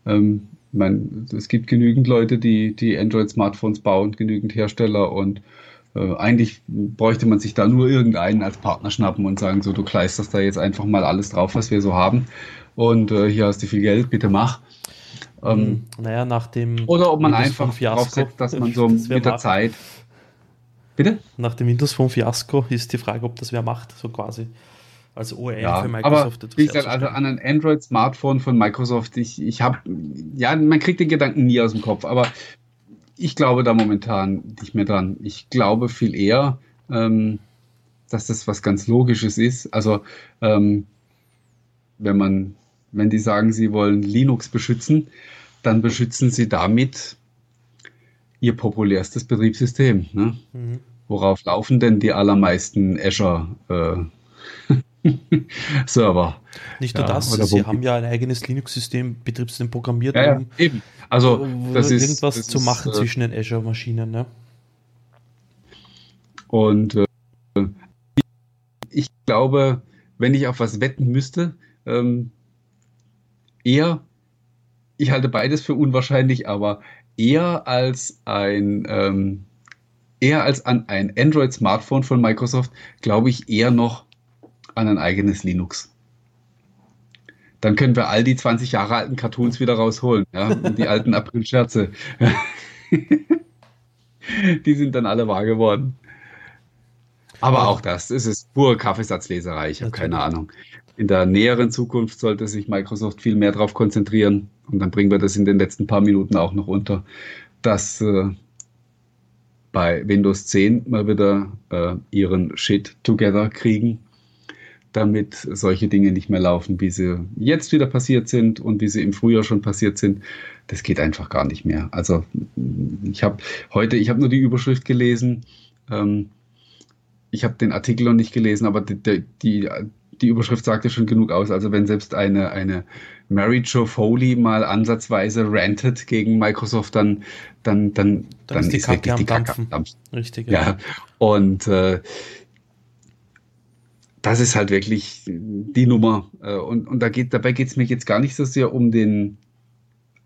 Ähm, man, es gibt genügend Leute, die, die Android-Smartphones bauen, genügend Hersteller und äh, eigentlich bräuchte man sich da nur irgendeinen als Partner schnappen und sagen, so du kleisterst da jetzt einfach mal alles drauf, was wir so haben und äh, hier hast du viel Geld, bitte mach. Ähm, naja, nach dem oder ob man einfach draufsetzt, dass man so mit der Zeit Bitte? Nach dem Windows Phone Fiasko ist die Frage, ob das wer macht, so quasi. Als OEM ja, für Microsoft. Aber wie gesagt, also an ein Android-Smartphone von Microsoft, ich, ich habe, ja, man kriegt den Gedanken nie aus dem Kopf, aber ich glaube da momentan nicht mehr dran. Ich glaube viel eher, ähm, dass das was ganz Logisches ist. Also, ähm, wenn man, wenn die sagen, sie wollen Linux beschützen, dann beschützen sie damit ihr populärstes Betriebssystem. Ne? Mhm. Worauf laufen denn die allermeisten Azure äh, Server? Nicht nur ja, das, sie haben ja ein eigenes Linux-System, Betriebssystem programmiert, ja, um eben. Also, das ist, irgendwas das zu ist, machen äh, zwischen den Azure-Maschinen. Ne? Und äh, ich glaube, wenn ich auf was wetten müsste, ähm, eher, ich halte beides für unwahrscheinlich, aber eher als ein ähm, eher als an ein Android-Smartphone von Microsoft, glaube ich eher noch an ein eigenes Linux. Dann können wir all die 20 Jahre alten Cartoons wieder rausholen, ja, und die alten April-Scherze. die sind dann alle wahr geworden. Aber auch das, es ist pure Kaffeesatzleserei, ich habe keine Ahnung. In der näheren Zukunft sollte sich Microsoft viel mehr darauf konzentrieren, und dann bringen wir das in den letzten paar Minuten auch noch unter, dass äh, bei Windows 10 mal wieder äh, ihren Shit together kriegen, damit solche Dinge nicht mehr laufen, wie sie jetzt wieder passiert sind und wie sie im Frühjahr schon passiert sind. Das geht einfach gar nicht mehr. Also ich habe heute, ich habe nur die Überschrift gelesen. Ähm, ich habe den Artikel noch nicht gelesen, aber die, die, die Überschrift sagt ja schon genug aus. Also wenn selbst eine, eine Mary Jo Foley mal ansatzweise rantet gegen Microsoft, dann, dann, dann, dann, dann ist, die ist wirklich die Kacke am Dampfen. Richtig, ja. ja. Und äh, das ist halt wirklich die Nummer. Äh, und, und da geht, dabei geht es mir jetzt gar nicht so sehr um den,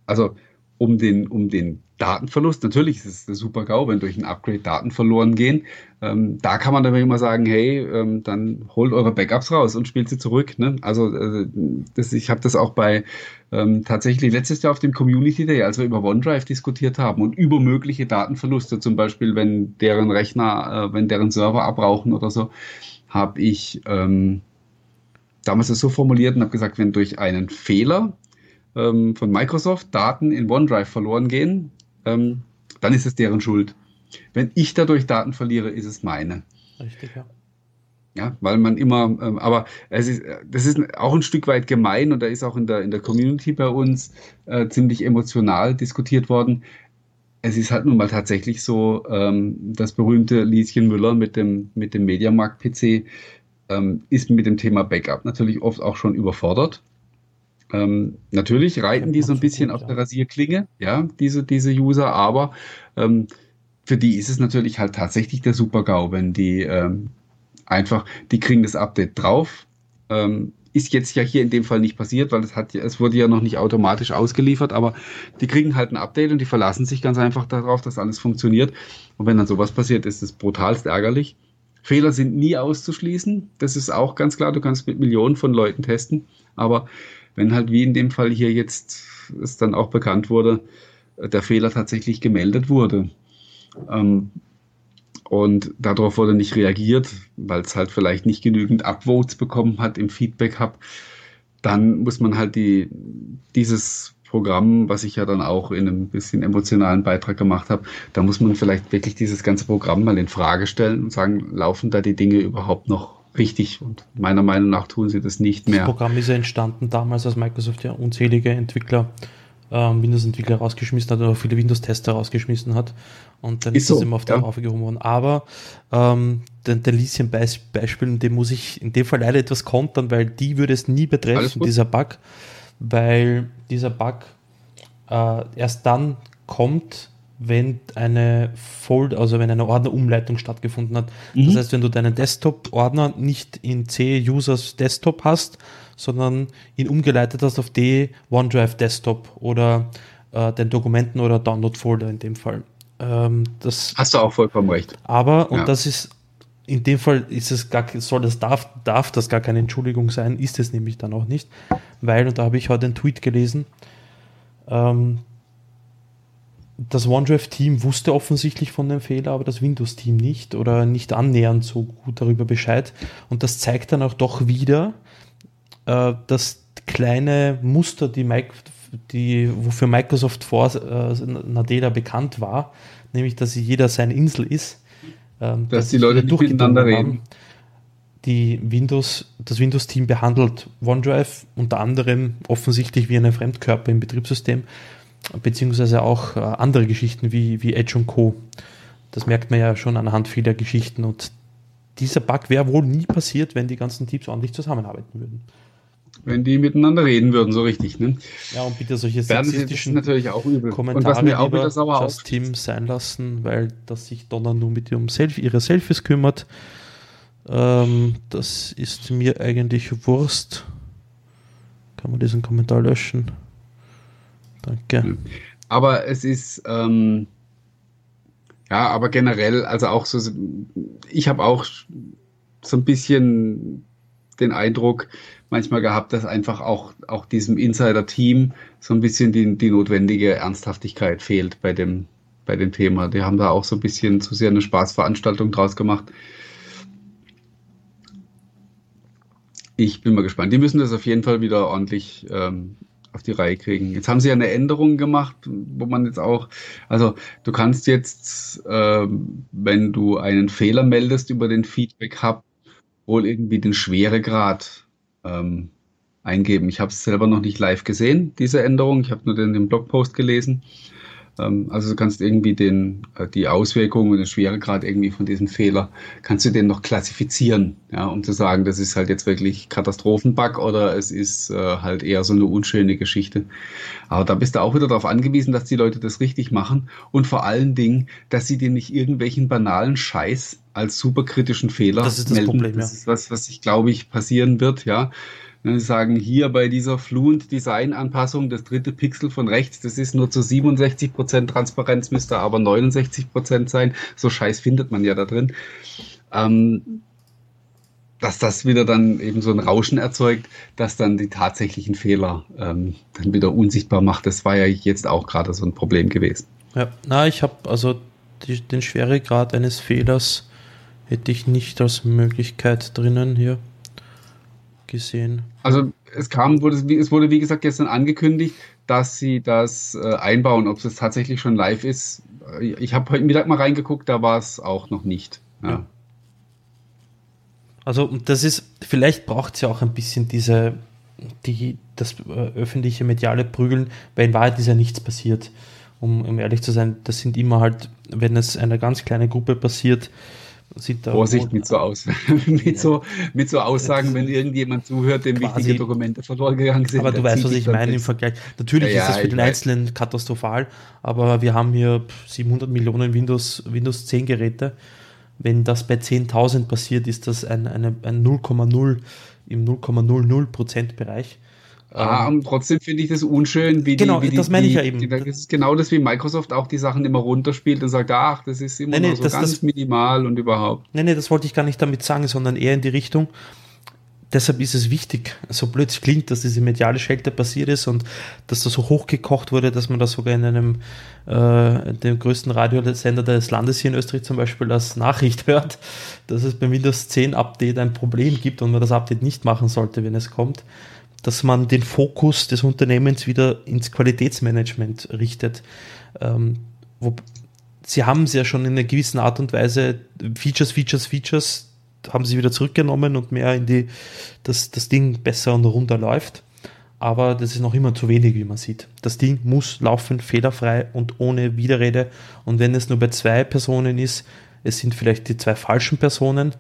also um den, um den Datenverlust. Natürlich ist es eine super GAU, wenn durch ein Upgrade Daten verloren gehen. Ähm, da kann man aber immer sagen, hey, ähm, dann holt eure Backups raus und spielt sie zurück. Ne? Also äh, das, ich habe das auch bei ähm, tatsächlich letztes Jahr auf dem Community Day, als wir über OneDrive diskutiert haben und über mögliche Datenverluste, zum Beispiel wenn deren Rechner, äh, wenn deren Server abrauchen oder so, habe ich ähm, damals das so formuliert und habe gesagt, wenn durch einen Fehler ähm, von Microsoft Daten in OneDrive verloren gehen, ähm, dann ist es deren Schuld. wenn ich dadurch Daten verliere, ist es meine. Richtig, ja. Ja, weil man immer, ähm, aber es ist, das ist auch ein Stück weit gemein und da ist auch in der, in der Community bei uns äh, ziemlich emotional diskutiert worden. Es ist halt nun mal tatsächlich so, ähm, das berühmte Lieschen Müller mit dem, mit dem Mediamarkt-PC ähm, ist mit dem Thema Backup natürlich oft auch schon überfordert. Ähm, natürlich reiten die so ein bisschen auf der Rasierklinge, ja, diese, diese User, aber ähm, für die ist es natürlich halt tatsächlich der Super-GAU, wenn die ähm, einfach, die kriegen das Update drauf. Ähm, ist jetzt ja hier in dem Fall nicht passiert, weil es hat es wurde ja noch nicht automatisch ausgeliefert, aber die kriegen halt ein Update und die verlassen sich ganz einfach darauf, dass alles funktioniert. Und wenn dann sowas passiert, ist es brutalst ärgerlich. Fehler sind nie auszuschließen. Das ist auch ganz klar. Du kannst mit Millionen von Leuten testen. Aber wenn halt wie in dem Fall hier jetzt es dann auch bekannt wurde, der Fehler tatsächlich gemeldet wurde, ähm, und darauf wurde nicht reagiert, weil es halt vielleicht nicht genügend Upvotes bekommen hat im Feedback Hub. Dann muss man halt die, dieses Programm, was ich ja dann auch in einem bisschen emotionalen Beitrag gemacht habe, da muss man vielleicht wirklich dieses ganze Programm mal in Frage stellen und sagen, laufen da die Dinge überhaupt noch richtig? Und meiner Meinung nach tun sie das nicht mehr. Das Programm ist ja entstanden damals, als Microsoft ja unzählige Entwickler ähm, Windows-Entwickler rausgeschmissen hat oder viele Windows-Tester rausgeschmissen hat. Und dann ist, ist so, das immer auf der ja. aufgehoben worden. Aber ähm, den, den Lieschen-Beispiel, dem muss ich in dem Fall leider etwas kontern, weil die würde es nie betreffen, dieser Bug, weil dieser Bug äh, erst dann kommt, wenn eine Fold, also wenn eine Ordnerumleitung stattgefunden hat. Mhm. Das heißt, wenn du deinen Desktop-Ordner nicht in C-Users Desktop hast, sondern ihn umgeleitet hast auf D OneDrive Desktop oder äh, den Dokumenten- oder Download-Folder in dem Fall. Ähm, das, Hast du auch vollkommen recht. Aber, und ja. das ist, in dem Fall ist es gar, soll das, darf, darf das gar keine Entschuldigung sein, ist es nämlich dann auch nicht, weil, und da habe ich heute einen Tweet gelesen, ähm, das OneDrive-Team wusste offensichtlich von dem Fehler, aber das Windows-Team nicht oder nicht annähernd so gut darüber Bescheid. Und das zeigt dann auch doch wieder, äh, das kleine Muster, die, Mike, die wofür Microsoft vor äh, Nadella bekannt war, nämlich dass jeder seine Insel ist. Ähm, dass, dass die Leute nicht miteinander reden. Die Windows, das Windows-Team behandelt OneDrive unter anderem offensichtlich wie einen Fremdkörper im Betriebssystem, beziehungsweise auch äh, andere Geschichten wie, wie Edge und Co. Das merkt man ja schon anhand vieler Geschichten und dieser Bug wäre wohl nie passiert, wenn die ganzen Teams ordentlich zusammenarbeiten würden. Wenn die miteinander reden würden, so richtig. Ne? Ja, und bitte solche sexistischen natürlich auch übel. Kommentare und was mir auch wieder sauer das Team sein lassen, weil das sich Donner nur mit ihrem Selfie, ihre Selfies kümmert. Ähm, das ist mir eigentlich Wurst. Kann man diesen Kommentar löschen? Danke. Aber es ist, ähm, ja, aber generell, also auch so, ich habe auch so ein bisschen den Eindruck, manchmal gehabt, dass einfach auch, auch diesem Insider-Team so ein bisschen die, die notwendige Ernsthaftigkeit fehlt bei dem, bei dem Thema. Die haben da auch so ein bisschen zu sehr eine Spaßveranstaltung draus gemacht. Ich bin mal gespannt. Die müssen das auf jeden Fall wieder ordentlich ähm, auf die Reihe kriegen. Jetzt haben sie ja eine Änderung gemacht, wo man jetzt auch, also du kannst jetzt, äh, wenn du einen Fehler meldest über den Feedback Hub, wohl irgendwie den Schweregrad ähm, eingeben. Ich habe es selber noch nicht live gesehen, diese Änderung. Ich habe nur den, den Blogpost gelesen. Ähm, also du kannst irgendwie den, äh, die Auswirkungen und den Schweregrad irgendwie von diesem Fehler, kannst du den noch klassifizieren, ja, um zu sagen, das ist halt jetzt wirklich Katastrophenbug oder es ist äh, halt eher so eine unschöne Geschichte. Aber da bist du auch wieder darauf angewiesen, dass die Leute das richtig machen und vor allen Dingen, dass sie dir nicht irgendwelchen banalen Scheiß als superkritischen Fehler das ist das melden. Problem, das ist was, was ich glaube ich passieren wird, ja. Sie sagen hier bei dieser Fluent Design Anpassung, das dritte Pixel von rechts, das ist nur zu 67% Transparenz, müsste aber 69% sein. So Scheiß findet man ja da drin. Ähm, dass das wieder dann eben so ein Rauschen erzeugt, dass dann die tatsächlichen Fehler ähm, dann wieder unsichtbar macht. Das war ja jetzt auch gerade so ein Problem gewesen. Ja, na, ich habe also die, den Schweregrad eines Fehlers hätte ich nicht als Möglichkeit drinnen hier gesehen. Also es kam, wurde, es wurde wie gesagt gestern angekündigt, dass sie das äh, einbauen. Ob es tatsächlich schon live ist, ich habe heute Mittag mal reingeguckt, da war es auch noch nicht. Ja. ja. Also das ist, vielleicht braucht es ja auch ein bisschen diese, die, das äh, öffentliche mediale Prügeln, weil in Wahrheit ist ja nichts passiert. Um, um ehrlich zu sein, das sind immer halt, wenn es einer ganz kleinen Gruppe passiert, Vorsicht mit so, Aus mit, so, mit so Aussagen, wenn irgendjemand zuhört, dem quasi, wichtige Dokumente verloren gegangen sind. Aber du weißt, was ich meine im Vergleich. Natürlich ja, ist das für den Einzelnen katastrophal, aber wir haben hier 700 Millionen Windows, Windows 10 Geräte. Wenn das bei 10.000 passiert, ist das ein, eine, ein 0,0 im 0,00 Bereich. Ah, und trotzdem finde ich das unschön, wie genau, die. Genau, das meine ich ja eben. Die, das ist genau das, wie Microsoft auch die Sachen immer runterspielt und sagt, ach, das ist immer nee, nee, so das, ganz das, minimal und überhaupt. Nein, nein, das wollte ich gar nicht damit sagen, sondern eher in die Richtung. Deshalb ist es wichtig, so blöd es klingt, dass diese mediale Schelte passiert ist und dass das so hochgekocht wurde, dass man das sogar in einem äh, dem größten Radiosender des Landes hier in Österreich zum Beispiel als Nachricht hört, dass es beim Windows 10 Update ein Problem gibt und man das Update nicht machen sollte, wenn es kommt dass man den Fokus des Unternehmens wieder ins Qualitätsmanagement richtet. Ähm, wo, sie haben es ja schon in einer gewissen Art und Weise Features, Features, Features haben sie wieder zurückgenommen und mehr in die, dass das Ding besser und runter läuft. Aber das ist noch immer zu wenig, wie man sieht. Das Ding muss laufen, fehlerfrei und ohne Widerrede. Und wenn es nur bei zwei Personen ist, es sind vielleicht die zwei falschen Personen.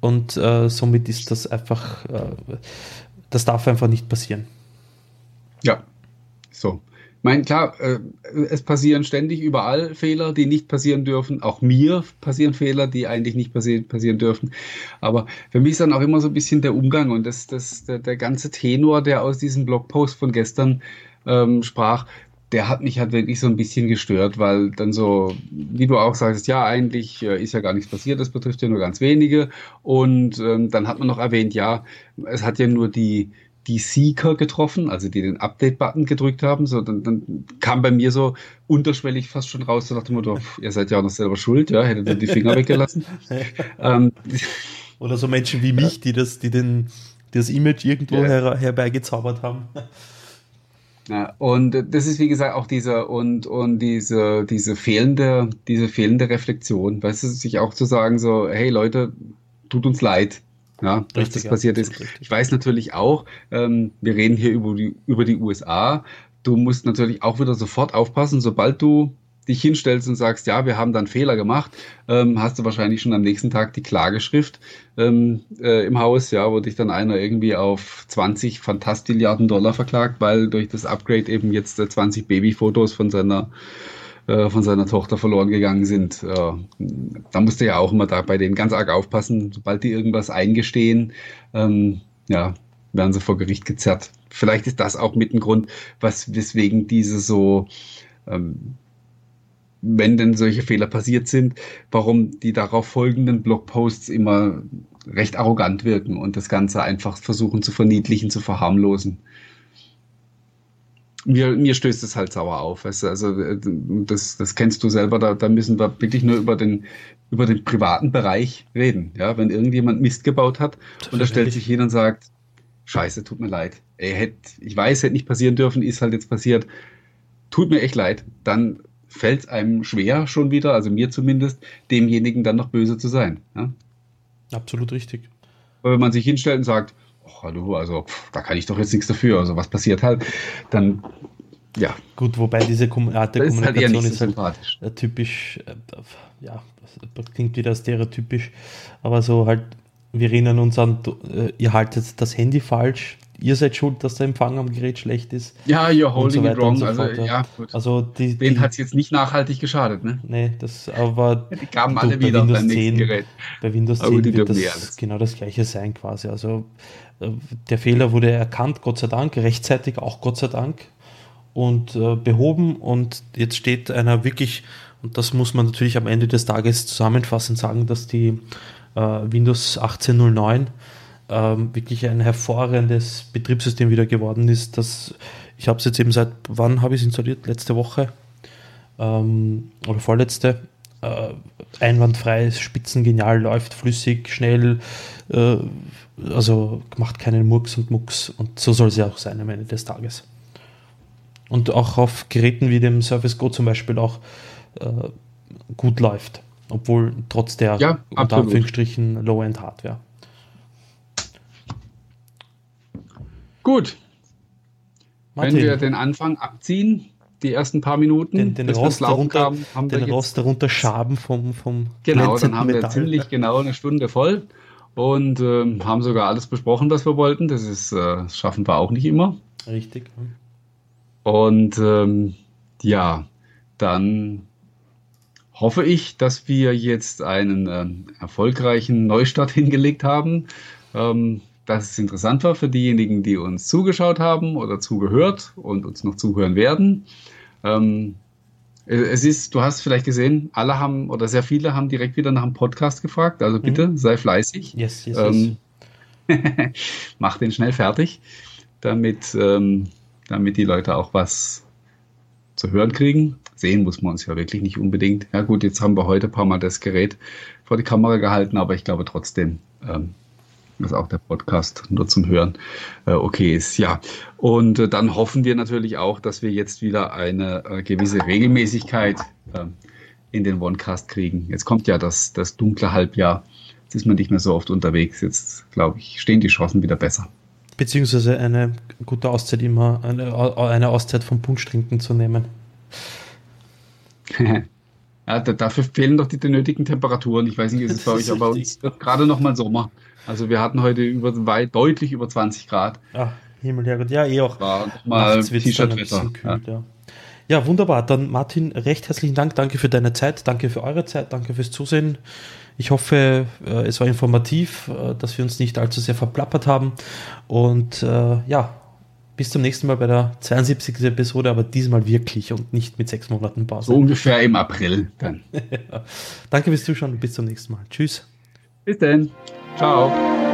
Und äh, somit ist das einfach äh, das darf einfach nicht passieren. Ja, so. Ich meine, klar, äh, es passieren ständig überall Fehler, die nicht passieren dürfen. Auch mir passieren Fehler, die eigentlich nicht passi passieren dürfen. Aber für mich ist dann auch immer so ein bisschen der Umgang und das, das, der, der ganze Tenor, der aus diesem Blogpost von gestern ähm, sprach, der hat mich halt wirklich so ein bisschen gestört, weil dann so, wie du auch sagst, ja, eigentlich äh, ist ja gar nichts passiert, das betrifft ja nur ganz wenige. Und ähm, dann hat man noch erwähnt, ja, es hat ja nur die, die Seeker getroffen, also die den Update-Button gedrückt haben. So, dann, dann kam bei mir so unterschwellig fast schon raus, so nach dem Motto, ihr seid ja auch noch selber schuld, ja, hättet ihr die Finger weggelassen. ähm, Oder so Menschen wie mich, die das, die den, die das Image irgendwo ja. her, herbeigezaubert haben. Ja, und das ist wie gesagt auch diese und und diese diese fehlende diese fehlende Reflexion, weißt du, sich auch zu sagen so, hey Leute, tut uns leid, ja, dass das passiert ist. Ich weiß natürlich auch, ähm, wir reden hier über die über die USA. Du musst natürlich auch wieder sofort aufpassen, sobald du dich hinstellst und sagst, ja, wir haben dann Fehler gemacht, ähm, hast du wahrscheinlich schon am nächsten Tag die Klageschrift ähm, äh, im Haus, ja, wo dich dann einer irgendwie auf 20 Fantastilliarden Dollar verklagt, weil durch das Upgrade eben jetzt äh, 20 Babyfotos von seiner äh, von seiner Tochter verloren gegangen sind. Äh, da musst du ja auch immer da bei denen ganz arg aufpassen, sobald die irgendwas eingestehen, ähm, ja, werden sie vor Gericht gezerrt. Vielleicht ist das auch mit ein Grund, was weswegen diese so ähm, wenn denn solche Fehler passiert sind, warum die darauf folgenden Blogposts immer recht arrogant wirken und das Ganze einfach versuchen zu verniedlichen, zu verharmlosen. Mir, mir stößt es halt sauer auf. Weißt du? Also äh, das, das kennst du selber, da, da müssen wir wirklich nur über den, über den privaten Bereich reden. Ja, wenn irgendjemand Mist gebaut hat und da stellt sich hin und sagt, Scheiße, tut mir leid. Ey, hätt, ich weiß, hätte nicht passieren dürfen, ist halt jetzt passiert. Tut mir echt leid. Dann fällt es einem schwer schon wieder, also mir zumindest, demjenigen dann noch böse zu sein. Ja? Absolut richtig. Weil wenn man sich hinstellt und sagt, hallo, also pff, da kann ich doch jetzt nichts dafür, also was passiert halt, dann ja. Gut, wobei diese Art der das Kommunikation ist halt, ist halt typisch, äh, ja, das klingt wieder stereotypisch, aber so halt, wir erinnern uns an, äh, ihr haltet das Handy falsch, ihr seid schuld, dass der Empfang am Gerät schlecht ist. Ja, you're holding so it wrong. So also, ja, gut. Also die, Den hat es jetzt nicht nachhaltig geschadet, ne? Nee, das aber. die kamen alle bei wieder Windows 10, Gerät. Bei Windows 10 wird das genau das gleiche sein quasi. Also äh, der Fehler wurde erkannt, Gott sei Dank, rechtzeitig auch Gott sei Dank und äh, behoben und jetzt steht einer wirklich, und das muss man natürlich am Ende des Tages zusammenfassend sagen, dass die äh, Windows 1809 ähm, wirklich ein hervorragendes Betriebssystem wieder geworden ist. Das, ich habe es jetzt eben seit, wann habe ich es installiert? Letzte Woche ähm, oder vorletzte. Äh, einwandfrei, spitzengenial, läuft flüssig, schnell, äh, also macht keinen Murks und Mucks und so soll es ja auch sein am Ende des Tages. Und auch auf Geräten wie dem Surface Go zum Beispiel auch äh, gut läuft. Obwohl trotz der ja, unter Anführungsstrichen Low-End-Hardware. Gut. Martin, Wenn wir den Anfang abziehen, die ersten paar Minuten, den, den Rost darunter, haben, haben den Rost darunter schaben vom, vom Genau, dann haben Metall. wir ziemlich genau eine Stunde voll und äh, haben sogar alles besprochen, was wir wollten. Das ist, äh, schaffen wir auch nicht immer. Richtig. Und ähm, ja, dann hoffe ich, dass wir jetzt einen ähm, erfolgreichen Neustart hingelegt haben. Ähm, dass es interessant war für diejenigen, die uns zugeschaut haben oder zugehört und uns noch zuhören werden. Ähm, es ist, du hast vielleicht gesehen, alle haben oder sehr viele haben direkt wieder nach einem Podcast gefragt. Also bitte mhm. sei fleißig. Yes, yes, ähm, yes. mach den schnell fertig, damit, ähm, damit die Leute auch was zu hören kriegen. Sehen muss man uns ja wirklich nicht unbedingt. Ja gut, jetzt haben wir heute ein paar Mal das Gerät vor die Kamera gehalten, aber ich glaube trotzdem, ähm, dass auch der Podcast nur zum Hören äh, okay ist. Ja, und äh, dann hoffen wir natürlich auch, dass wir jetzt wieder eine äh, gewisse Regelmäßigkeit äh, in den OneCast kriegen. Jetzt kommt ja das, das dunkle Halbjahr. Jetzt ist man nicht mehr so oft unterwegs. Jetzt, glaube ich, stehen die Chancen wieder besser. Beziehungsweise eine gute Auszeit immer, eine, eine Auszeit vom Punsch zu nehmen. ja, dafür fehlen doch die, die nötigen Temperaturen. Ich weiß nicht, ist es bei euch, aber uns gerade noch mal Sommer. Also wir hatten heute über, weit, deutlich über 20 Grad. Ach, Himmel, Herrgott. Ja, eh auch. War mal T-Shirt-Wetter. Ja. Ja. ja, wunderbar. Dann Martin, recht herzlichen Dank. Danke für deine Zeit. Danke für eure Zeit. Danke fürs Zusehen. Ich hoffe, äh, es war informativ, äh, dass wir uns nicht allzu sehr verplappert haben. Und äh, ja, bis zum nächsten Mal bei der 72. Episode, aber diesmal wirklich und nicht mit sechs Monaten Pause. So ungefähr im April dann. Danke fürs Zuschauen und bis zum nächsten Mal. Tschüss. Bis dann. Ciao.